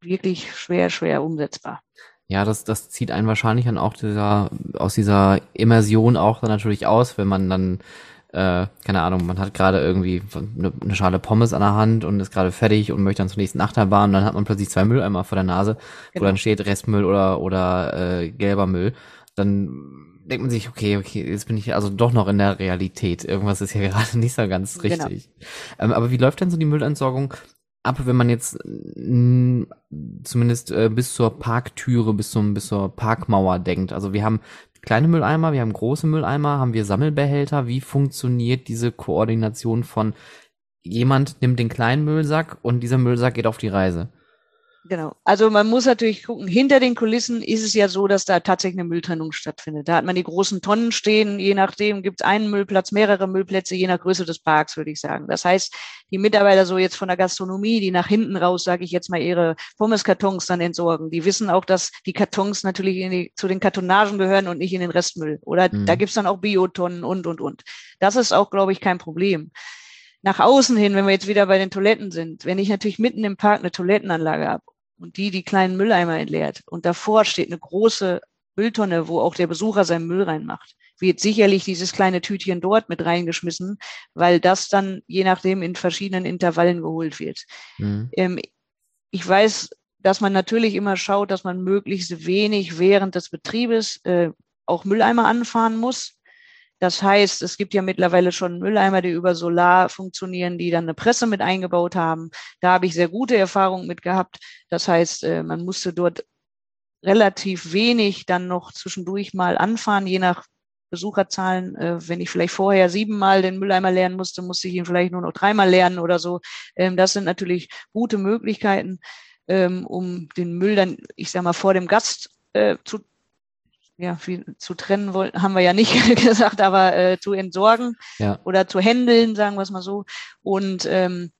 wirklich schwer, schwer umsetzbar. Ja, das, das zieht einen wahrscheinlich dann auch dieser, aus dieser Immersion auch dann natürlich aus, wenn man dann, äh, keine Ahnung, man hat gerade irgendwie eine, eine Schale Pommes an der Hand und ist gerade fertig und möchte dann zur nächsten Achterbahn und dann hat man plötzlich zwei Mülleimer vor der Nase, genau. wo dann steht Restmüll oder, oder äh, gelber Müll. Dann denkt man sich, okay, okay, jetzt bin ich also doch noch in der Realität. Irgendwas ist hier gerade nicht so ganz genau. richtig. Genau. Ähm, aber wie läuft denn so die Müllentsorgung ab, wenn man jetzt mh, zumindest äh, bis zur Parktüre, bis zum bis zur Parkmauer denkt. Also wir haben kleine Mülleimer, wir haben große Mülleimer, haben wir Sammelbehälter. Wie funktioniert diese Koordination von jemand nimmt den kleinen Müllsack und dieser Müllsack geht auf die Reise? Genau. Also man muss natürlich gucken, hinter den Kulissen ist es ja so, dass da tatsächlich eine Mülltrennung stattfindet. Da hat man die großen Tonnen stehen, je nachdem gibt es einen Müllplatz, mehrere Müllplätze, je nach Größe des Parks, würde ich sagen. Das heißt, die Mitarbeiter so jetzt von der Gastronomie, die nach hinten raus, sage ich jetzt mal, ihre Pommeskartons dann entsorgen, die wissen auch, dass die Kartons natürlich die, zu den Kartonagen gehören und nicht in den Restmüll. Oder mhm. da gibt's dann auch Biotonnen und, und, und. Das ist auch, glaube ich, kein Problem nach außen hin, wenn wir jetzt wieder bei den Toiletten sind, wenn ich natürlich mitten im Park eine Toilettenanlage habe und die die kleinen Mülleimer entleert und davor steht eine große Mülltonne, wo auch der Besucher seinen Müll reinmacht, wird sicherlich dieses kleine Tütchen dort mit reingeschmissen, weil das dann je nachdem in verschiedenen Intervallen geholt wird. Mhm. Ähm, ich weiß, dass man natürlich immer schaut, dass man möglichst wenig während des Betriebes äh, auch Mülleimer anfahren muss. Das heißt, es gibt ja mittlerweile schon Mülleimer, die über Solar funktionieren, die dann eine Presse mit eingebaut haben. Da habe ich sehr gute Erfahrungen mit gehabt. Das heißt, äh, man musste dort relativ wenig dann noch zwischendurch mal anfahren, je nach Besucherzahlen. Äh, wenn ich vielleicht vorher siebenmal den Mülleimer lernen musste, musste ich ihn vielleicht nur noch dreimal lernen oder so. Ähm, das sind natürlich gute Möglichkeiten, ähm, um den Müll dann, ich sag mal, vor dem Gast äh, zu ja, wie, zu trennen wollten, haben wir ja nicht gesagt, aber äh, zu entsorgen ja. oder zu handeln, sagen wir es mal so. Und ähm,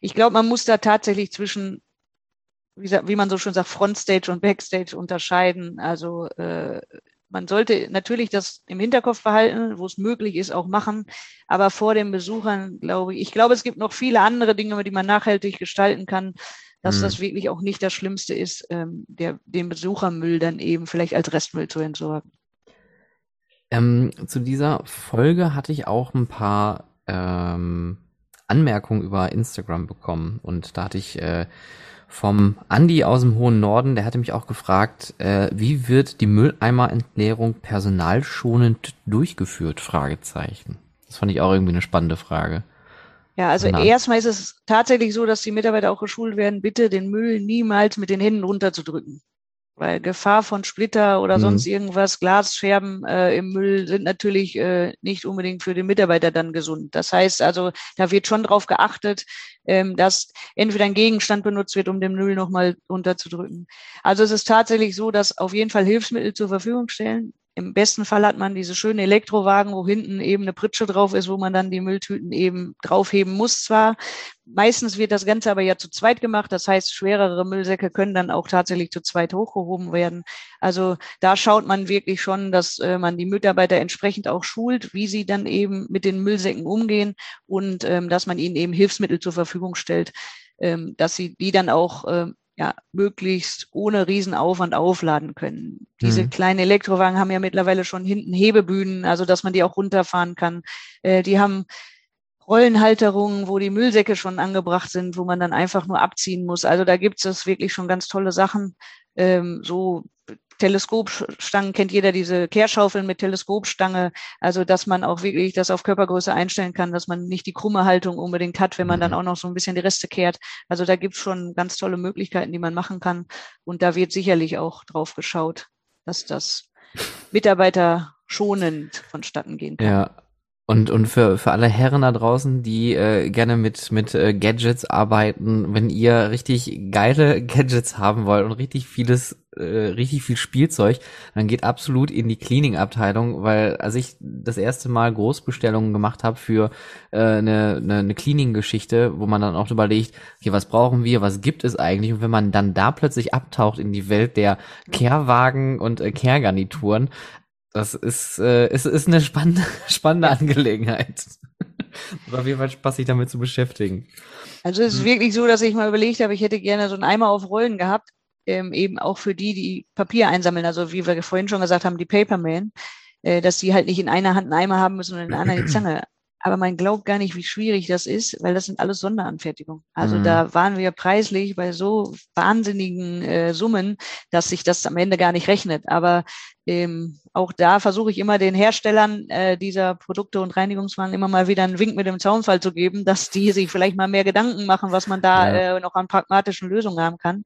ich glaube, man muss da tatsächlich zwischen, wie, wie man so schön sagt, Frontstage und Backstage unterscheiden. Also äh, man sollte natürlich das im Hinterkopf behalten, wo es möglich ist, auch machen. Aber vor den Besuchern, glaube ich, ich glaube, es gibt noch viele andere Dinge, die man nachhaltig gestalten kann dass mhm. das wirklich auch nicht das Schlimmste ist, ähm, der, den Besuchermüll dann eben vielleicht als Restmüll zu entsorgen. Ähm, zu dieser Folge hatte ich auch ein paar ähm, Anmerkungen über Instagram bekommen und da hatte ich äh, vom Andi aus dem hohen Norden, der hatte mich auch gefragt, äh, wie wird die Mülleimerentleerung personalschonend durchgeführt? Fragezeichen. Das fand ich auch irgendwie eine spannende Frage. Ja, also genau. erstmal ist es tatsächlich so, dass die Mitarbeiter auch geschult werden, bitte den Müll niemals mit den Händen runterzudrücken. Weil Gefahr von Splitter oder mhm. sonst irgendwas, Glasscherben äh, im Müll sind natürlich äh, nicht unbedingt für den Mitarbeiter dann gesund. Das heißt also, da wird schon drauf geachtet, ähm, dass entweder ein Gegenstand benutzt wird, um den Müll nochmal runterzudrücken. Also es ist tatsächlich so, dass auf jeden Fall Hilfsmittel zur Verfügung stellen. Im besten Fall hat man diese schönen Elektrowagen, wo hinten eben eine Pritsche drauf ist, wo man dann die Mülltüten eben draufheben muss zwar. Meistens wird das Ganze aber ja zu zweit gemacht. Das heißt, schwerere Müllsäcke können dann auch tatsächlich zu zweit hochgehoben werden. Also da schaut man wirklich schon, dass äh, man die Mitarbeiter entsprechend auch schult, wie sie dann eben mit den Müllsäcken umgehen und ähm, dass man ihnen eben Hilfsmittel zur Verfügung stellt, ähm, dass sie die dann auch äh, ja, möglichst ohne Riesenaufwand aufladen können. Diese mhm. kleinen Elektrowagen haben ja mittlerweile schon hinten Hebebühnen, also dass man die auch runterfahren kann. Äh, die haben Rollenhalterungen, wo die Müllsäcke schon angebracht sind, wo man dann einfach nur abziehen muss. Also da gibt es wirklich schon ganz tolle Sachen. Ähm, so Teleskopstangen kennt jeder diese Kehrschaufeln mit Teleskopstange, also dass man auch wirklich das auf Körpergröße einstellen kann, dass man nicht die krumme Haltung unbedingt hat, wenn man dann mhm. auch noch so ein bisschen die Reste kehrt. Also da gibt es schon ganz tolle Möglichkeiten, die man machen kann. Und da wird sicherlich auch drauf geschaut, dass das Mitarbeiter schonend vonstatten gehen kann. Ja, Und, und für, für alle Herren da draußen, die äh, gerne mit, mit äh, Gadgets arbeiten, wenn ihr richtig geile Gadgets haben wollt und richtig vieles, äh, richtig viel Spielzeug, dann geht absolut in die Cleaning-Abteilung, weil als ich das erste Mal Großbestellungen gemacht habe für äh, eine, eine, eine Cleaning-Geschichte, wo man dann auch überlegt, okay, was brauchen wir, was gibt es eigentlich? Und wenn man dann da plötzlich abtaucht in die Welt der Kehrwagen und äh, Kehrgarnituren, das ist, äh, ist, ist eine spannende, spannende Angelegenheit. auf jeden Fall Spaß, sich damit zu beschäftigen. Also es ist hm. wirklich so, dass ich mal überlegt habe, ich hätte gerne so einen Eimer auf Rollen gehabt, ähm, eben auch für die, die Papier einsammeln, also wie wir vorhin schon gesagt haben, die Paperman, äh, dass die halt nicht in einer Hand einen Eimer haben müssen und in der anderen die Zange. Aber man glaubt gar nicht, wie schwierig das ist, weil das sind alles Sonderanfertigungen. Also mhm. da waren wir preislich bei so wahnsinnigen äh, Summen, dass sich das am Ende gar nicht rechnet. Aber ähm, auch da versuche ich immer den Herstellern äh, dieser Produkte und Reinigungswagen immer mal wieder einen Wink mit dem Zaunfall zu geben, dass die sich vielleicht mal mehr Gedanken machen, was man da ja. äh, noch an pragmatischen Lösungen haben kann.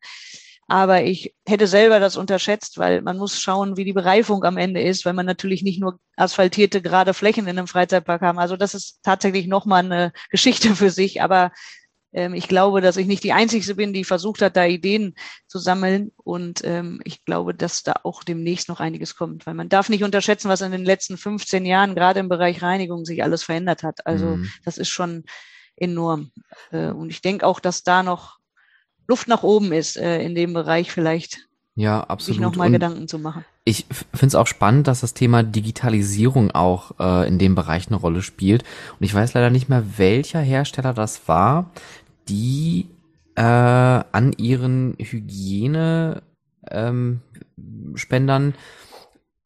Aber ich hätte selber das unterschätzt, weil man muss schauen, wie die Bereifung am Ende ist, weil man natürlich nicht nur asphaltierte gerade Flächen in einem Freizeitpark haben. Also das ist tatsächlich nochmal eine Geschichte für sich. Aber ähm, ich glaube, dass ich nicht die Einzige bin, die versucht hat, da Ideen zu sammeln. Und ähm, ich glaube, dass da auch demnächst noch einiges kommt, weil man darf nicht unterschätzen, was in den letzten 15 Jahren gerade im Bereich Reinigung sich alles verändert hat. Also mhm. das ist schon enorm. Äh, und ich denke auch, dass da noch Luft nach oben ist äh, in dem Bereich vielleicht. Ja, absolut. Sich nochmal Gedanken zu machen. Ich finde es auch spannend, dass das Thema Digitalisierung auch äh, in dem Bereich eine Rolle spielt. Und ich weiß leider nicht mehr, welcher Hersteller das war, die äh, an ihren Hygiene ähm, Spendern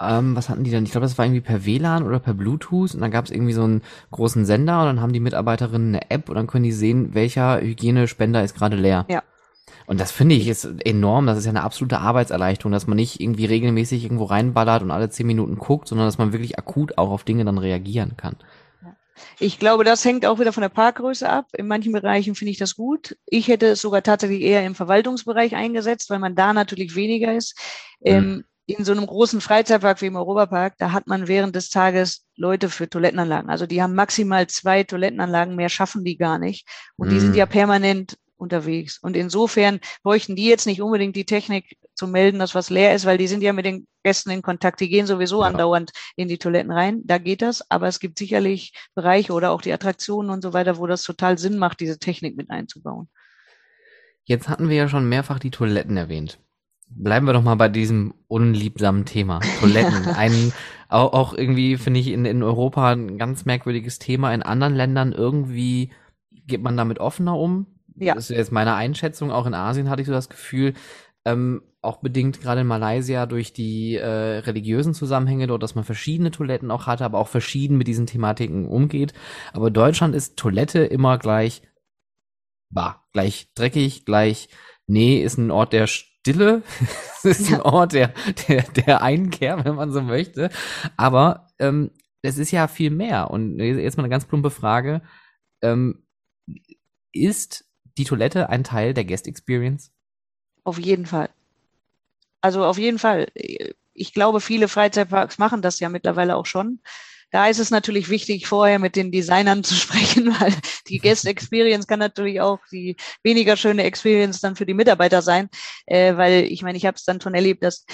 ähm, was hatten die denn? Ich glaube, das war irgendwie per WLAN oder per Bluetooth und dann gab es irgendwie so einen großen Sender und dann haben die Mitarbeiterinnen eine App und dann können die sehen, welcher Hygienespender ist gerade leer. Ja. Und das finde ich ist enorm. Das ist ja eine absolute Arbeitserleichterung, dass man nicht irgendwie regelmäßig irgendwo reinballert und alle zehn Minuten guckt, sondern dass man wirklich akut auch auf Dinge dann reagieren kann. Ich glaube, das hängt auch wieder von der Parkgröße ab. In manchen Bereichen finde ich das gut. Ich hätte es sogar tatsächlich eher im Verwaltungsbereich eingesetzt, weil man da natürlich weniger ist. Mhm. Ähm, in so einem großen Freizeitpark wie im Europapark, da hat man während des Tages Leute für Toilettenanlagen. Also die haben maximal zwei Toilettenanlagen, mehr schaffen die gar nicht. Und die sind mhm. ja permanent unterwegs. Und insofern bräuchten die jetzt nicht unbedingt die Technik zu melden, dass was leer ist, weil die sind ja mit den Gästen in Kontakt. Die gehen sowieso ja. andauernd in die Toiletten rein. Da geht das. Aber es gibt sicherlich Bereiche oder auch die Attraktionen und so weiter, wo das total Sinn macht, diese Technik mit einzubauen. Jetzt hatten wir ja schon mehrfach die Toiletten erwähnt. Bleiben wir doch mal bei diesem unliebsamen Thema. Toiletten. Ein, auch, auch irgendwie, finde ich, in, in Europa ein ganz merkwürdiges Thema. In anderen Ländern irgendwie geht man damit offener um. Ja. Das ist jetzt meine Einschätzung. Auch in Asien hatte ich so das Gefühl, ähm, auch bedingt gerade in Malaysia durch die äh, religiösen Zusammenhänge dort, dass man verschiedene Toiletten auch hatte, aber auch verschieden mit diesen Thematiken umgeht. Aber Deutschland ist Toilette immer gleich, bah, gleich dreckig, gleich, nee, ist ein Ort der Stille, ist ein Ort der, der, der Einkehr, wenn man so möchte. Aber ähm, es ist ja viel mehr. Und jetzt mal eine ganz plumpe Frage. Ähm, ist die Toilette ein Teil der Guest Experience? Auf jeden Fall. Also auf jeden Fall. Ich glaube, viele Freizeitparks machen das ja mittlerweile auch schon. Da ist es natürlich wichtig, vorher mit den Designern zu sprechen, weil die Guest Experience kann natürlich auch die weniger schöne Experience dann für die Mitarbeiter sein, äh, weil ich meine, ich habe es dann schon erlebt, dass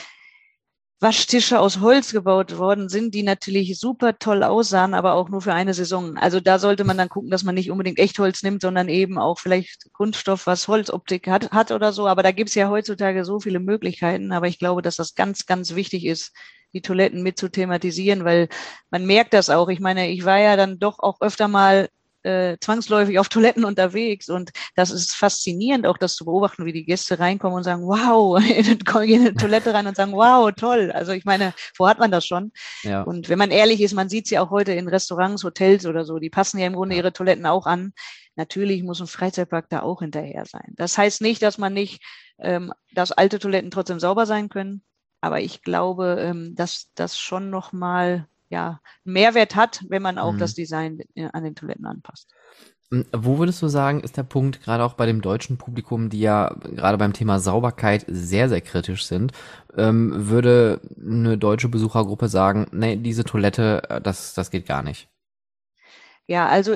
Waschtische aus Holz gebaut worden sind, die natürlich super toll aussahen, aber auch nur für eine Saison. Also da sollte man dann gucken, dass man nicht unbedingt Echtholz nimmt, sondern eben auch vielleicht Kunststoff, was Holzoptik hat, hat oder so. Aber da gibt's ja heutzutage so viele Möglichkeiten. Aber ich glaube, dass das ganz, ganz wichtig ist, die Toiletten mit zu thematisieren, weil man merkt das auch. Ich meine, ich war ja dann doch auch öfter mal äh, zwangsläufig auf Toiletten unterwegs und das ist faszinierend, auch das zu beobachten, wie die Gäste reinkommen und sagen, wow, gehen in eine Toilette rein und sagen, wow, toll. Also ich meine, wo hat man das schon? Ja. Und wenn man ehrlich ist, man sieht es ja auch heute in Restaurants, Hotels oder so, die passen ja im Grunde ihre Toiletten auch an. Natürlich muss ein Freizeitpark da auch hinterher sein. Das heißt nicht, dass man nicht, ähm, dass alte Toiletten trotzdem sauber sein können, aber ich glaube, ähm, dass das schon nochmal ja, Mehrwert hat, wenn man auch mhm. das Design äh, an den Toiletten anpasst. Wo würdest du sagen, ist der Punkt, gerade auch bei dem deutschen Publikum, die ja gerade beim Thema Sauberkeit sehr, sehr kritisch sind, ähm, würde eine deutsche Besuchergruppe sagen, nee, diese Toilette, äh, das, das geht gar nicht? Ja, also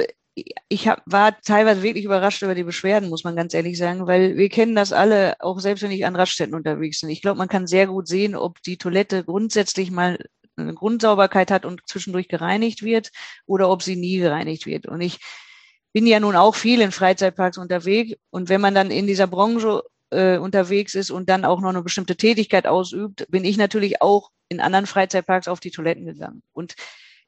ich hab, war teilweise wirklich überrascht über die Beschwerden, muss man ganz ehrlich sagen, weil wir kennen das alle, auch selbst wenn ich an Raststätten unterwegs bin. Ich glaube, man kann sehr gut sehen, ob die Toilette grundsätzlich mal eine Grundsauberkeit hat und zwischendurch gereinigt wird oder ob sie nie gereinigt wird. Und ich bin ja nun auch viel in Freizeitparks unterwegs und wenn man dann in dieser Branche äh, unterwegs ist und dann auch noch eine bestimmte Tätigkeit ausübt, bin ich natürlich auch in anderen Freizeitparks auf die Toiletten gegangen. Und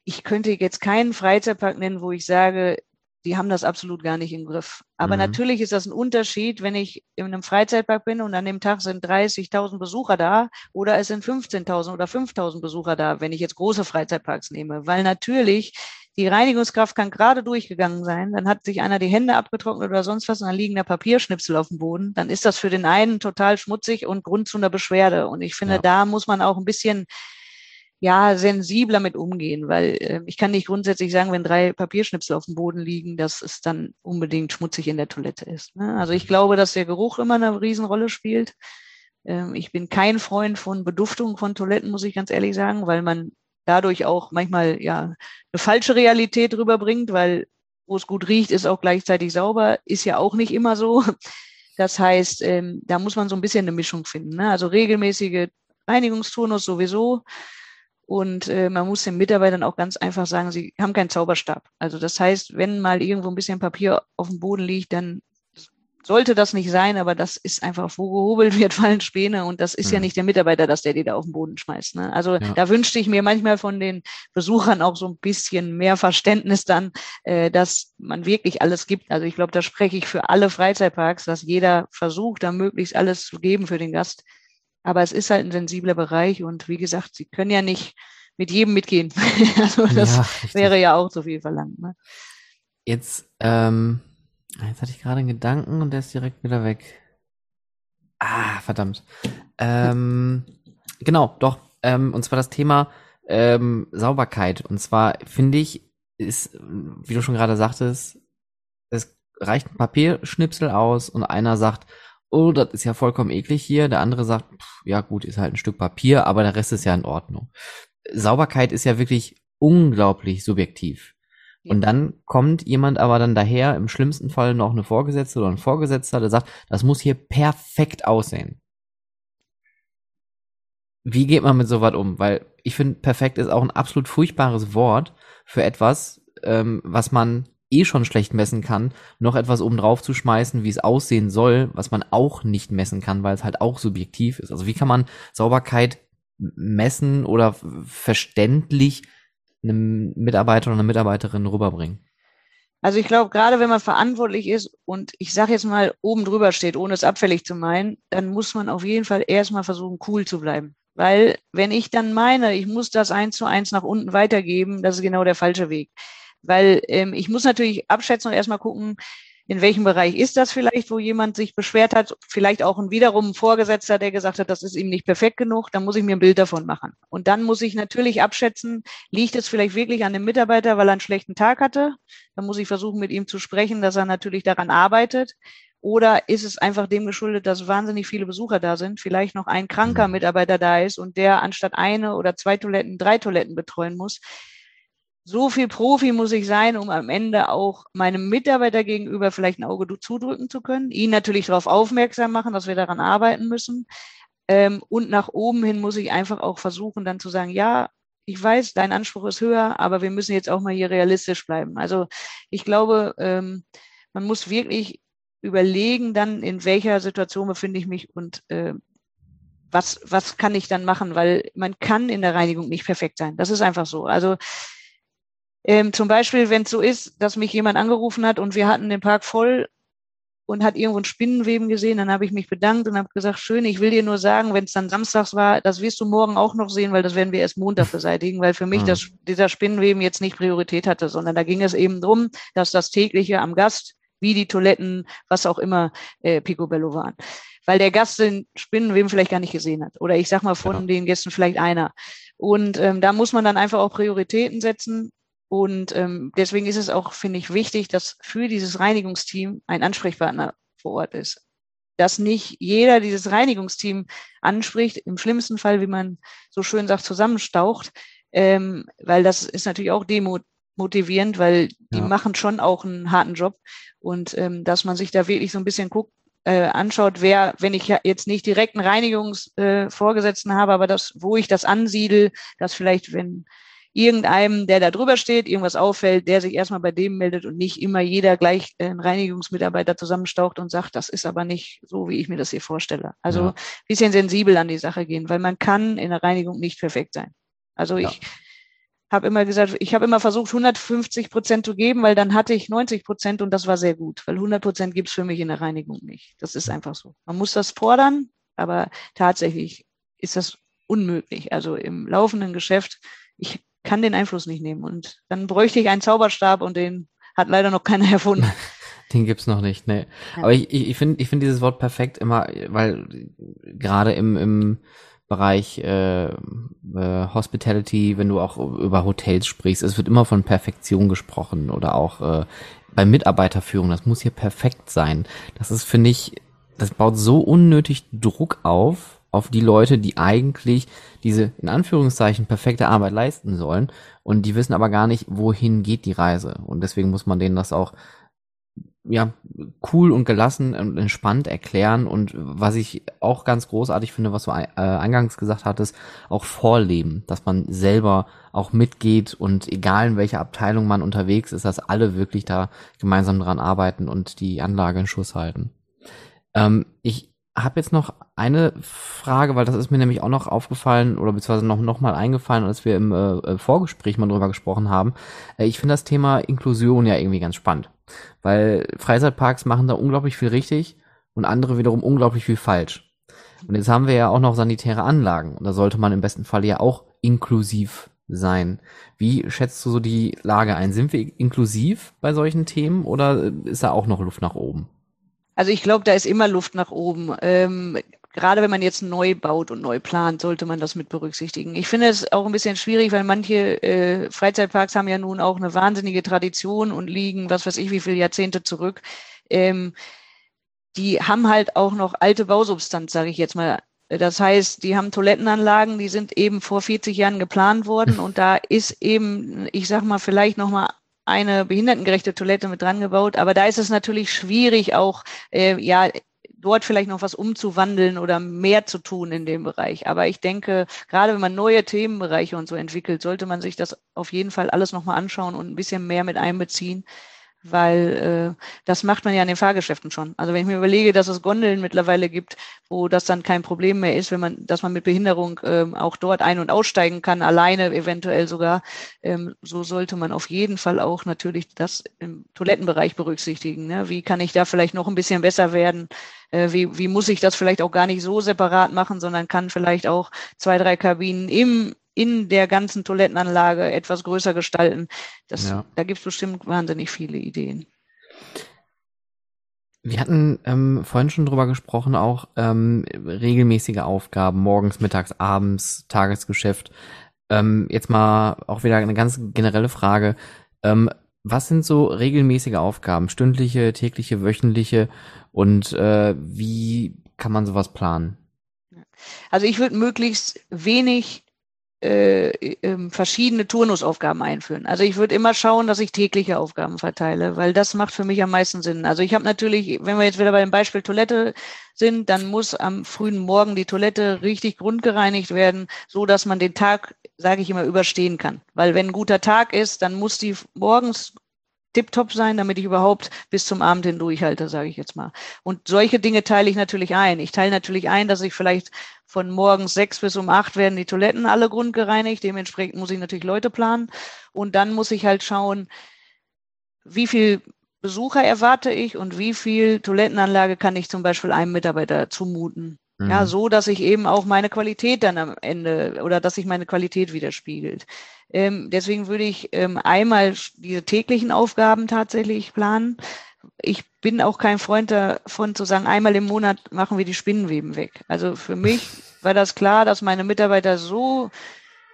ich könnte jetzt keinen Freizeitpark nennen, wo ich sage, die haben das absolut gar nicht im Griff. Aber mhm. natürlich ist das ein Unterschied, wenn ich in einem Freizeitpark bin und an dem Tag sind 30.000 Besucher da oder es sind 15.000 oder 5.000 Besucher da, wenn ich jetzt große Freizeitparks nehme. Weil natürlich die Reinigungskraft kann gerade durchgegangen sein, dann hat sich einer die Hände abgetrocknet oder sonst was und dann liegen da Papierschnipsel auf dem Boden. Dann ist das für den einen total schmutzig und Grund zu einer Beschwerde. Und ich finde, ja. da muss man auch ein bisschen ja, sensibler mit umgehen, weil äh, ich kann nicht grundsätzlich sagen, wenn drei Papierschnipsel auf dem Boden liegen, dass es dann unbedingt schmutzig in der Toilette ist. Ne? Also ich glaube, dass der Geruch immer eine Riesenrolle spielt. Ähm, ich bin kein Freund von Beduftung von Toiletten, muss ich ganz ehrlich sagen, weil man dadurch auch manchmal ja eine falsche Realität rüberbringt, weil wo es gut riecht, ist auch gleichzeitig sauber, ist ja auch nicht immer so. Das heißt, ähm, da muss man so ein bisschen eine Mischung finden. Ne? Also regelmäßige Reinigungsturnus sowieso. Und äh, man muss den Mitarbeitern auch ganz einfach sagen, sie haben keinen Zauberstab. Also das heißt, wenn mal irgendwo ein bisschen Papier auf dem Boden liegt, dann sollte das nicht sein, aber das ist einfach, wo gehobelt wird, fallen Späne und das ist mhm. ja nicht der Mitarbeiter, dass der die da auf den Boden schmeißt. Ne? Also ja. da wünschte ich mir manchmal von den Besuchern auch so ein bisschen mehr Verständnis dann, äh, dass man wirklich alles gibt. Also ich glaube, da spreche ich für alle Freizeitparks, dass jeder versucht, da möglichst alles zu geben für den Gast. Aber es ist halt ein sensibler Bereich und wie gesagt, Sie können ja nicht mit jedem mitgehen. also das ja, wäre ja auch zu viel verlangt. Ne? Jetzt, ähm, jetzt hatte ich gerade einen Gedanken und der ist direkt wieder weg. Ah, verdammt. Ähm, genau, doch. Ähm, und zwar das Thema ähm, Sauberkeit. Und zwar finde ich, ist, wie du schon gerade sagtest, es reicht ein Papierschnipsel aus und einer sagt, oh, das ist ja vollkommen eklig hier. Der andere sagt, pff, ja gut, ist halt ein Stück Papier, aber der Rest ist ja in Ordnung. Sauberkeit ist ja wirklich unglaublich subjektiv. Und dann kommt jemand aber dann daher, im schlimmsten Fall noch eine Vorgesetzte oder ein Vorgesetzter, der sagt, das muss hier perfekt aussehen. Wie geht man mit sowas um? Weil ich finde, perfekt ist auch ein absolut furchtbares Wort für etwas, ähm, was man eh schon schlecht messen kann, noch etwas oben zu schmeißen, wie es aussehen soll, was man auch nicht messen kann, weil es halt auch subjektiv ist. Also wie kann man Sauberkeit messen oder verständlich einem Mitarbeiter oder einer Mitarbeiterin rüberbringen? Also ich glaube, gerade wenn man verantwortlich ist und ich sage jetzt mal oben drüber steht, ohne es abfällig zu meinen, dann muss man auf jeden Fall erstmal versuchen, cool zu bleiben. Weil wenn ich dann meine, ich muss das eins zu eins nach unten weitergeben, das ist genau der falsche Weg. Weil ähm, ich muss natürlich abschätzen und erstmal gucken, in welchem Bereich ist das vielleicht, wo jemand sich beschwert hat, vielleicht auch ein wiederum ein Vorgesetzter, der gesagt hat, das ist ihm nicht perfekt genug, dann muss ich mir ein Bild davon machen. Und dann muss ich natürlich abschätzen, liegt es vielleicht wirklich an dem Mitarbeiter, weil er einen schlechten Tag hatte? Dann muss ich versuchen, mit ihm zu sprechen, dass er natürlich daran arbeitet. Oder ist es einfach dem geschuldet, dass wahnsinnig viele Besucher da sind, vielleicht noch ein kranker mhm. Mitarbeiter da ist und der anstatt eine oder zwei Toiletten drei Toiletten betreuen muss? So viel Profi muss ich sein, um am Ende auch meinem Mitarbeiter gegenüber vielleicht ein Auge zudrücken zu können, ihn natürlich darauf aufmerksam machen, dass wir daran arbeiten müssen. Ähm, und nach oben hin muss ich einfach auch versuchen, dann zu sagen, ja, ich weiß, dein Anspruch ist höher, aber wir müssen jetzt auch mal hier realistisch bleiben. Also ich glaube, ähm, man muss wirklich überlegen dann, in welcher Situation befinde ich mich und äh, was, was kann ich dann machen, weil man kann in der Reinigung nicht perfekt sein. Das ist einfach so. Also ähm, zum Beispiel, wenn es so ist, dass mich jemand angerufen hat und wir hatten den Park voll und hat irgendwo ein Spinnenweben gesehen, dann habe ich mich bedankt und habe gesagt, schön, ich will dir nur sagen, wenn es dann samstags war, das wirst du morgen auch noch sehen, weil das werden wir erst Montag beseitigen, weil für mich mhm. das, dieser Spinnenweben jetzt nicht Priorität hatte, sondern da ging es eben drum, dass das tägliche am Gast, wie die Toiletten, was auch immer, äh, Picobello waren. Weil der Gast den Spinnenweben vielleicht gar nicht gesehen hat. Oder ich sag mal von ja. den Gästen vielleicht einer. Und ähm, da muss man dann einfach auch Prioritäten setzen. Und ähm, deswegen ist es auch, finde ich, wichtig, dass für dieses Reinigungsteam ein Ansprechpartner vor Ort ist. Dass nicht jeder dieses Reinigungsteam anspricht, im schlimmsten Fall, wie man so schön sagt, zusammenstaucht, ähm, weil das ist natürlich auch Demo motivierend, weil die ja. machen schon auch einen harten Job und ähm, dass man sich da wirklich so ein bisschen guckt, äh, anschaut, wer, wenn ich ja jetzt nicht direkt einen Reinigungsvorgesetzten äh, habe, aber das, wo ich das ansiedel, dass vielleicht, wenn irgendeinem, der da drüber steht, irgendwas auffällt, der sich erstmal bei dem meldet und nicht immer jeder gleich einen Reinigungsmitarbeiter zusammenstaucht und sagt, das ist aber nicht so, wie ich mir das hier vorstelle. Also ja. bisschen sensibel an die Sache gehen, weil man kann in der Reinigung nicht perfekt sein. Also ja. ich habe immer gesagt, ich habe immer versucht, 150 Prozent zu geben, weil dann hatte ich 90 Prozent und das war sehr gut, weil 100 Prozent gibt's für mich in der Reinigung nicht. Das ist einfach so. Man muss das fordern, aber tatsächlich ist das unmöglich. Also im laufenden Geschäft, ich kann den Einfluss nicht nehmen. Und dann bräuchte ich einen Zauberstab und den hat leider noch keiner erfunden. Den gibt's noch nicht, ne. Ja. Aber ich, ich, ich finde ich finde dieses Wort perfekt immer, weil gerade im, im Bereich äh, äh, Hospitality, wenn du auch über Hotels sprichst, es wird immer von Perfektion gesprochen oder auch äh, bei Mitarbeiterführung, das muss hier perfekt sein. Das ist, finde ich, das baut so unnötig Druck auf, auf die Leute, die eigentlich diese in Anführungszeichen perfekte Arbeit leisten sollen. Und die wissen aber gar nicht, wohin geht die Reise. Und deswegen muss man denen das auch ja cool und gelassen und entspannt erklären. Und was ich auch ganz großartig finde, was du äh, eingangs gesagt hattest, auch vorleben, dass man selber auch mitgeht und egal in welcher Abteilung man unterwegs ist, dass alle wirklich da gemeinsam dran arbeiten und die Anlage in Schuss halten. Ähm, ich habe jetzt noch eine Frage, weil das ist mir nämlich auch noch aufgefallen oder beziehungsweise noch, noch mal eingefallen, als wir im äh, äh, Vorgespräch mal drüber gesprochen haben. Äh, ich finde das Thema Inklusion ja irgendwie ganz spannend, weil Freizeitparks machen da unglaublich viel richtig und andere wiederum unglaublich viel falsch. Und jetzt haben wir ja auch noch sanitäre Anlagen und da sollte man im besten Fall ja auch inklusiv sein. Wie schätzt du so die Lage ein? Sind wir inklusiv bei solchen Themen oder ist da auch noch Luft nach oben? Also ich glaube, da ist immer Luft nach oben. Ähm, gerade wenn man jetzt neu baut und neu plant, sollte man das mit berücksichtigen. Ich finde es auch ein bisschen schwierig, weil manche äh, Freizeitparks haben ja nun auch eine wahnsinnige Tradition und liegen, was weiß ich, wie viele Jahrzehnte zurück. Ähm, die haben halt auch noch alte Bausubstanz, sage ich jetzt mal. Das heißt, die haben Toilettenanlagen, die sind eben vor 40 Jahren geplant worden und da ist eben, ich sag mal, vielleicht noch mal eine behindertengerechte Toilette mit dran gebaut. Aber da ist es natürlich schwierig, auch äh, ja dort vielleicht noch was umzuwandeln oder mehr zu tun in dem Bereich. Aber ich denke, gerade wenn man neue Themenbereiche und so entwickelt, sollte man sich das auf jeden Fall alles nochmal anschauen und ein bisschen mehr mit einbeziehen weil äh, das macht man ja in den Fahrgeschäften schon. Also wenn ich mir überlege, dass es Gondeln mittlerweile gibt, wo das dann kein Problem mehr ist, wenn man, dass man mit Behinderung ähm, auch dort ein- und aussteigen kann, alleine eventuell sogar, ähm, so sollte man auf jeden Fall auch natürlich das im Toilettenbereich berücksichtigen. Ne? Wie kann ich da vielleicht noch ein bisschen besser werden? Äh, wie, wie muss ich das vielleicht auch gar nicht so separat machen, sondern kann vielleicht auch zwei, drei Kabinen im in der ganzen Toilettenanlage etwas größer gestalten. Das, ja. Da gibt es bestimmt wahnsinnig viele Ideen. Wir hatten ähm, vorhin schon drüber gesprochen, auch ähm, regelmäßige Aufgaben, morgens, mittags, abends, Tagesgeschäft. Ähm, jetzt mal auch wieder eine ganz generelle Frage. Ähm, was sind so regelmäßige Aufgaben? Stündliche, tägliche, wöchentliche? Und äh, wie kann man sowas planen? Also ich würde möglichst wenig äh, äh, verschiedene Turnusaufgaben einführen. Also ich würde immer schauen, dass ich tägliche Aufgaben verteile, weil das macht für mich am meisten Sinn. Also ich habe natürlich, wenn wir jetzt wieder bei dem Beispiel Toilette sind, dann muss am frühen Morgen die Toilette richtig grundgereinigt werden, so dass man den Tag, sage ich immer, überstehen kann. Weil wenn ein guter Tag ist, dann muss die morgens tiptop sein, damit ich überhaupt bis zum Abend hin durchhalte, sage ich jetzt mal. Und solche Dinge teile ich natürlich ein. Ich teile natürlich ein, dass ich vielleicht von morgens sechs bis um acht werden die Toiletten alle grundgereinigt. Dementsprechend muss ich natürlich Leute planen. Und dann muss ich halt schauen, wie viel Besucher erwarte ich und wie viel Toilettenanlage kann ich zum Beispiel einem Mitarbeiter zumuten. Mhm. Ja, so, dass ich eben auch meine Qualität dann am Ende oder dass sich meine Qualität widerspiegelt. Ähm, deswegen würde ich ähm, einmal diese täglichen Aufgaben tatsächlich planen. Ich bin auch kein Freund davon zu sagen, einmal im Monat machen wir die Spinnenweben weg. Also für mich war das klar, dass meine Mitarbeiter so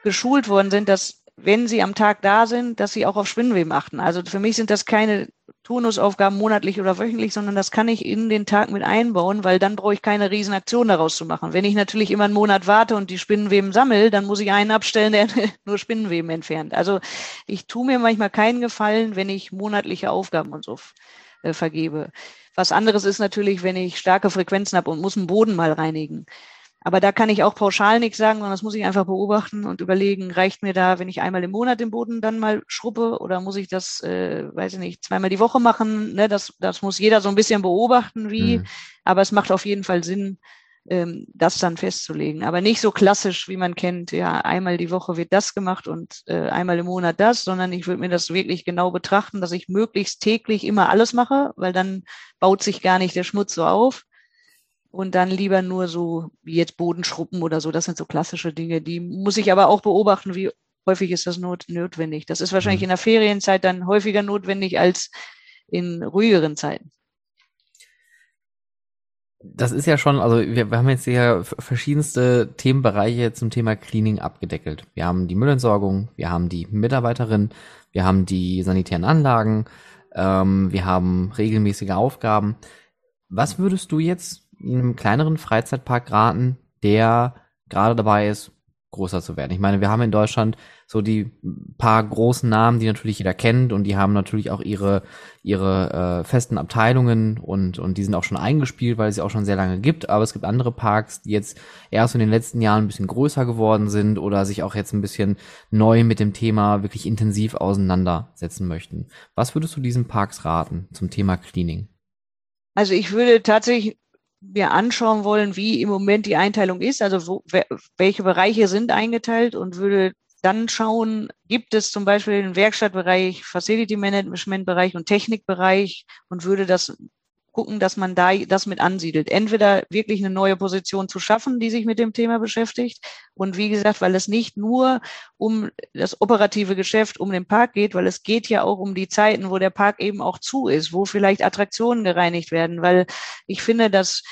geschult worden sind, dass wenn sie am Tag da sind, dass sie auch auf Spinnenweben achten. Also für mich sind das keine Turnusaufgaben monatlich oder wöchentlich, sondern das kann ich in den Tag mit einbauen, weil dann brauche ich keine Riesenaktion daraus zu machen. Wenn ich natürlich immer einen Monat warte und die Spinnenweben sammle, dann muss ich einen abstellen, der nur Spinnenweben entfernt. Also ich tue mir manchmal keinen Gefallen, wenn ich monatliche Aufgaben und so äh, vergebe. Was anderes ist natürlich, wenn ich starke Frequenzen habe und muss einen Boden mal reinigen. Aber da kann ich auch pauschal nichts sagen, sondern das muss ich einfach beobachten und überlegen, reicht mir da, wenn ich einmal im Monat den Boden dann mal schruppe oder muss ich das, äh, weiß ich nicht, zweimal die Woche machen? Ne? Das, das muss jeder so ein bisschen beobachten, wie. Mhm. Aber es macht auf jeden Fall Sinn, ähm, das dann festzulegen. Aber nicht so klassisch, wie man kennt, ja, einmal die Woche wird das gemacht und äh, einmal im Monat das, sondern ich würde mir das wirklich genau betrachten, dass ich möglichst täglich immer alles mache, weil dann baut sich gar nicht der Schmutz so auf und dann lieber nur so wie jetzt Bodenschruppen oder so. Das sind so klassische Dinge. Die muss ich aber auch beobachten, wie häufig ist das not notwendig. Das ist wahrscheinlich mhm. in der Ferienzeit dann häufiger notwendig als in ruhigeren Zeiten. Das ist ja schon, also wir, wir haben jetzt hier verschiedenste Themenbereiche zum Thema Cleaning abgedeckelt. Wir haben die Müllentsorgung, wir haben die Mitarbeiterin, wir haben die sanitären Anlagen, ähm, wir haben regelmäßige Aufgaben. Was würdest du jetzt einem kleineren Freizeitpark raten, der gerade dabei ist, größer zu werden. Ich meine, wir haben in Deutschland so die paar großen Namen, die natürlich jeder kennt und die haben natürlich auch ihre ihre äh, festen Abteilungen und und die sind auch schon eingespielt, weil es sie auch schon sehr lange gibt. Aber es gibt andere Parks, die jetzt erst in den letzten Jahren ein bisschen größer geworden sind oder sich auch jetzt ein bisschen neu mit dem Thema wirklich intensiv auseinandersetzen möchten. Was würdest du diesen Parks raten zum Thema Cleaning? Also ich würde tatsächlich mir anschauen wollen, wie im Moment die Einteilung ist, also wo, welche Bereiche sind eingeteilt und würde dann schauen, gibt es zum Beispiel den Werkstattbereich, Facility Management Bereich und Technikbereich und würde das gucken, dass man da das mit ansiedelt. Entweder wirklich eine neue Position zu schaffen, die sich mit dem Thema beschäftigt. Und wie gesagt, weil es nicht nur um das operative Geschäft, um den Park geht, weil es geht ja auch um die Zeiten, wo der Park eben auch zu ist, wo vielleicht Attraktionen gereinigt werden, weil ich finde, dass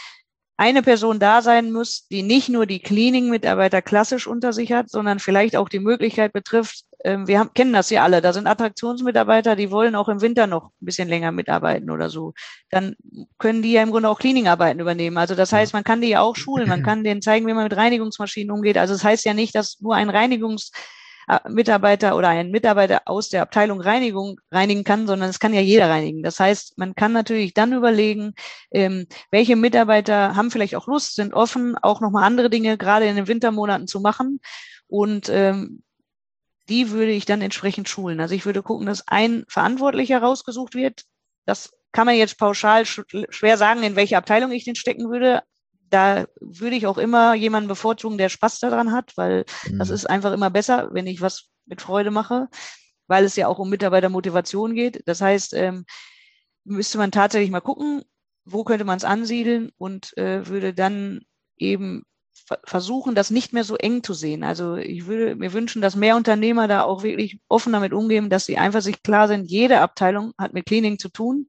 eine Person da sein muss, die nicht nur die Cleaning-Mitarbeiter klassisch unter sich hat, sondern vielleicht auch die Möglichkeit betrifft, ähm, wir haben, kennen das ja alle, da sind Attraktionsmitarbeiter, die wollen auch im Winter noch ein bisschen länger mitarbeiten oder so. Dann können die ja im Grunde auch Cleaning-Arbeiten übernehmen. Also das heißt, man kann die ja auch schulen, man kann denen zeigen, wie man mit Reinigungsmaschinen umgeht. Also das heißt ja nicht, dass nur ein Reinigungs Mitarbeiter oder ein Mitarbeiter aus der Abteilung Reinigung reinigen kann, sondern es kann ja jeder reinigen. Das heißt, man kann natürlich dann überlegen, ähm, welche Mitarbeiter haben vielleicht auch Lust, sind offen, auch nochmal andere Dinge gerade in den Wintermonaten zu machen. Und ähm, die würde ich dann entsprechend schulen. Also ich würde gucken, dass ein Verantwortlicher rausgesucht wird. Das kann man jetzt pauschal schwer sagen, in welche Abteilung ich den stecken würde da würde ich auch immer jemanden bevorzugen, der Spaß daran hat, weil mhm. das ist einfach immer besser, wenn ich was mit Freude mache, weil es ja auch um Mitarbeitermotivation geht. Das heißt, ähm, müsste man tatsächlich mal gucken, wo könnte man es ansiedeln und äh, würde dann eben versuchen, das nicht mehr so eng zu sehen. Also ich würde mir wünschen, dass mehr Unternehmer da auch wirklich offen damit umgehen, dass sie einfach sich klar sind, jede Abteilung hat mit Cleaning zu tun.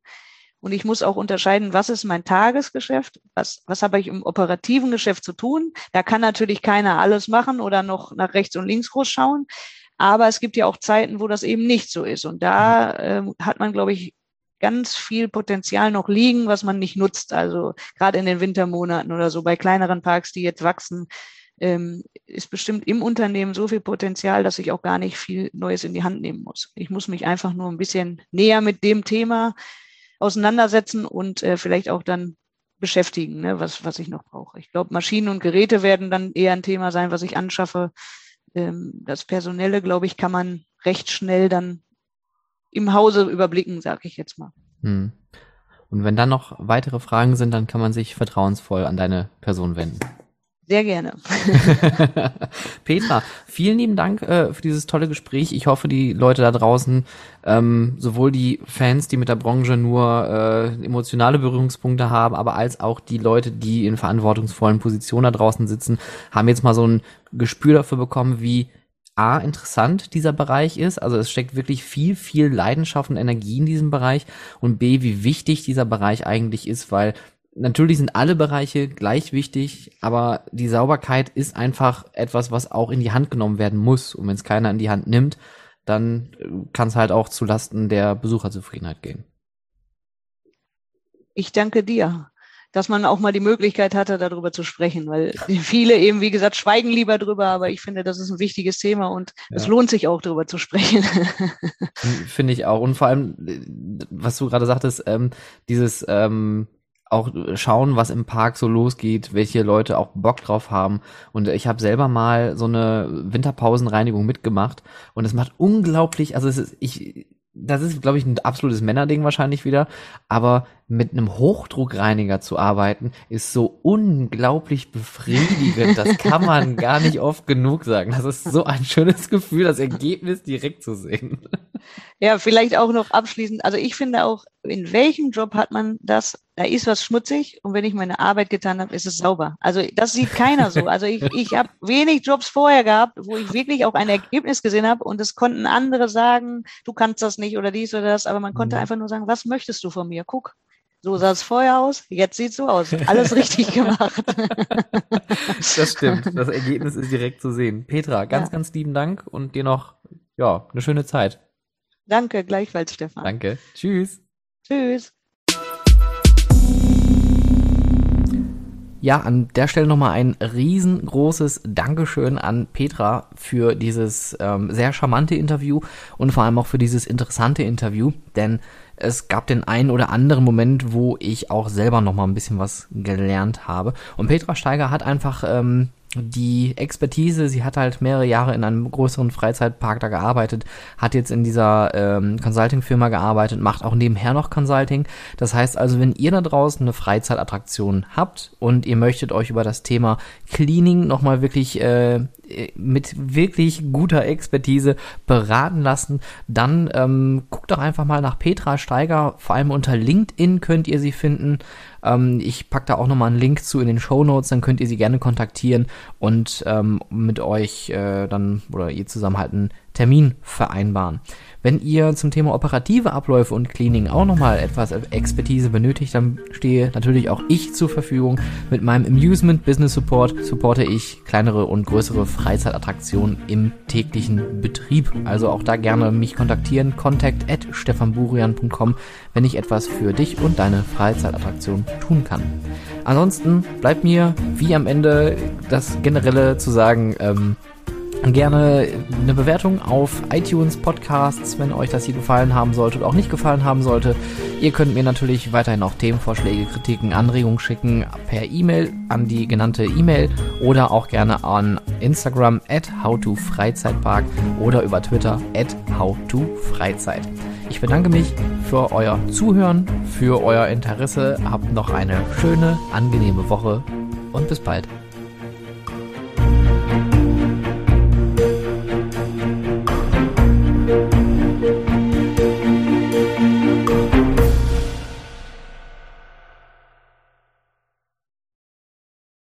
Und ich muss auch unterscheiden, was ist mein Tagesgeschäft, was, was habe ich im operativen Geschäft zu tun. Da kann natürlich keiner alles machen oder noch nach rechts und links groß schauen. Aber es gibt ja auch Zeiten, wo das eben nicht so ist. Und da äh, hat man, glaube ich, ganz viel Potenzial noch liegen, was man nicht nutzt. Also gerade in den Wintermonaten oder so bei kleineren Parks, die jetzt wachsen, ähm, ist bestimmt im Unternehmen so viel Potenzial, dass ich auch gar nicht viel Neues in die Hand nehmen muss. Ich muss mich einfach nur ein bisschen näher mit dem Thema auseinandersetzen und äh, vielleicht auch dann beschäftigen, ne, was, was ich noch brauche. Ich glaube, Maschinen und Geräte werden dann eher ein Thema sein, was ich anschaffe. Ähm, das Personelle, glaube ich, kann man recht schnell dann im Hause überblicken, sage ich jetzt mal. Hm. Und wenn dann noch weitere Fragen sind, dann kann man sich vertrauensvoll an deine Person wenden. Sehr gerne. Petra, vielen lieben Dank äh, für dieses tolle Gespräch. Ich hoffe, die Leute da draußen, ähm, sowohl die Fans, die mit der Branche nur äh, emotionale Berührungspunkte haben, aber als auch die Leute, die in verantwortungsvollen Positionen da draußen sitzen, haben jetzt mal so ein Gespür dafür bekommen, wie A, interessant dieser Bereich ist. Also es steckt wirklich viel, viel Leidenschaft und Energie in diesem Bereich. Und B, wie wichtig dieser Bereich eigentlich ist, weil natürlich sind alle Bereiche gleich wichtig, aber die Sauberkeit ist einfach etwas, was auch in die Hand genommen werden muss. Und wenn es keiner in die Hand nimmt, dann äh, kann es halt auch zu Lasten der Besucherzufriedenheit gehen. Ich danke dir dass man auch mal die Möglichkeit hatte, darüber zu sprechen, weil viele eben, wie gesagt, schweigen lieber drüber, aber ich finde, das ist ein wichtiges Thema und ja. es lohnt sich auch darüber zu sprechen. Finde ich auch. Und vor allem, was du gerade sagtest, ähm, dieses ähm, auch schauen, was im Park so losgeht, welche Leute auch Bock drauf haben. Und ich habe selber mal so eine Winterpausenreinigung mitgemacht und es macht unglaublich, also es ist, ich das ist, glaube ich, ein absolutes Männerding wahrscheinlich wieder, aber mit einem Hochdruckreiniger zu arbeiten, ist so unglaublich befriedigend. Das kann man gar nicht oft genug sagen. Das ist so ein schönes Gefühl, das Ergebnis direkt zu sehen. Ja, vielleicht auch noch abschließend. Also ich finde auch, in welchem Job hat man das? Da ist was schmutzig und wenn ich meine Arbeit getan habe, ist es sauber. Also das sieht keiner so. Also ich, ich habe wenig Jobs vorher gehabt, wo ich wirklich auch ein Ergebnis gesehen habe und es konnten andere sagen, du kannst das nicht oder dies oder das, aber man konnte mhm. einfach nur sagen, was möchtest du von mir? Guck. So sah es vorher aus, jetzt sieht es so aus. Alles richtig gemacht. das stimmt. Das Ergebnis ist direkt zu sehen. Petra, ganz, ja. ganz lieben Dank und dir noch ja, eine schöne Zeit. Danke, gleichfalls, Stefan. Danke. Tschüss. Tschüss. Ja, an der Stelle nochmal ein riesengroßes Dankeschön an Petra für dieses ähm, sehr charmante Interview und vor allem auch für dieses interessante Interview, denn es gab den einen oder anderen Moment, wo ich auch selber nochmal ein bisschen was gelernt habe. Und Petra Steiger hat einfach ähm, die Expertise, sie hat halt mehrere Jahre in einem größeren Freizeitpark da gearbeitet, hat jetzt in dieser ähm, Consulting-Firma gearbeitet, macht auch nebenher noch Consulting. Das heißt also, wenn ihr da draußen eine Freizeitattraktion habt und ihr möchtet euch über das Thema Cleaning nochmal wirklich äh, mit wirklich guter Expertise beraten lassen, dann ähm, guckt doch einfach mal nach Petra Steiger, vor allem unter LinkedIn könnt ihr sie finden. Ähm, ich packe da auch nochmal einen Link zu in den Show Notes, dann könnt ihr sie gerne kontaktieren und ähm, mit euch äh, dann oder ihr zusammen halt einen Termin vereinbaren. Wenn ihr zum Thema operative Abläufe und Cleaning auch nochmal etwas Expertise benötigt, dann stehe natürlich auch ich zur Verfügung. Mit meinem Amusement Business Support supporte ich kleinere und größere Freizeitattraktionen im täglichen Betrieb. Also auch da gerne mich kontaktieren. Contact at stefanburian.com, wenn ich etwas für dich und deine Freizeitattraktion tun kann. Ansonsten bleibt mir wie am Ende das Generelle zu sagen, ähm, gerne eine Bewertung auf iTunes Podcasts, wenn euch das hier gefallen haben sollte oder auch nicht gefallen haben sollte. Ihr könnt mir natürlich weiterhin auch Themenvorschläge, Kritiken, Anregungen schicken per E-Mail an die genannte E-Mail oder auch gerne an Instagram at howtofreizeitpark oder über Twitter at howtofreizeit. Ich bedanke mich für euer Zuhören, für euer Interesse. Habt noch eine schöne, angenehme Woche und bis bald.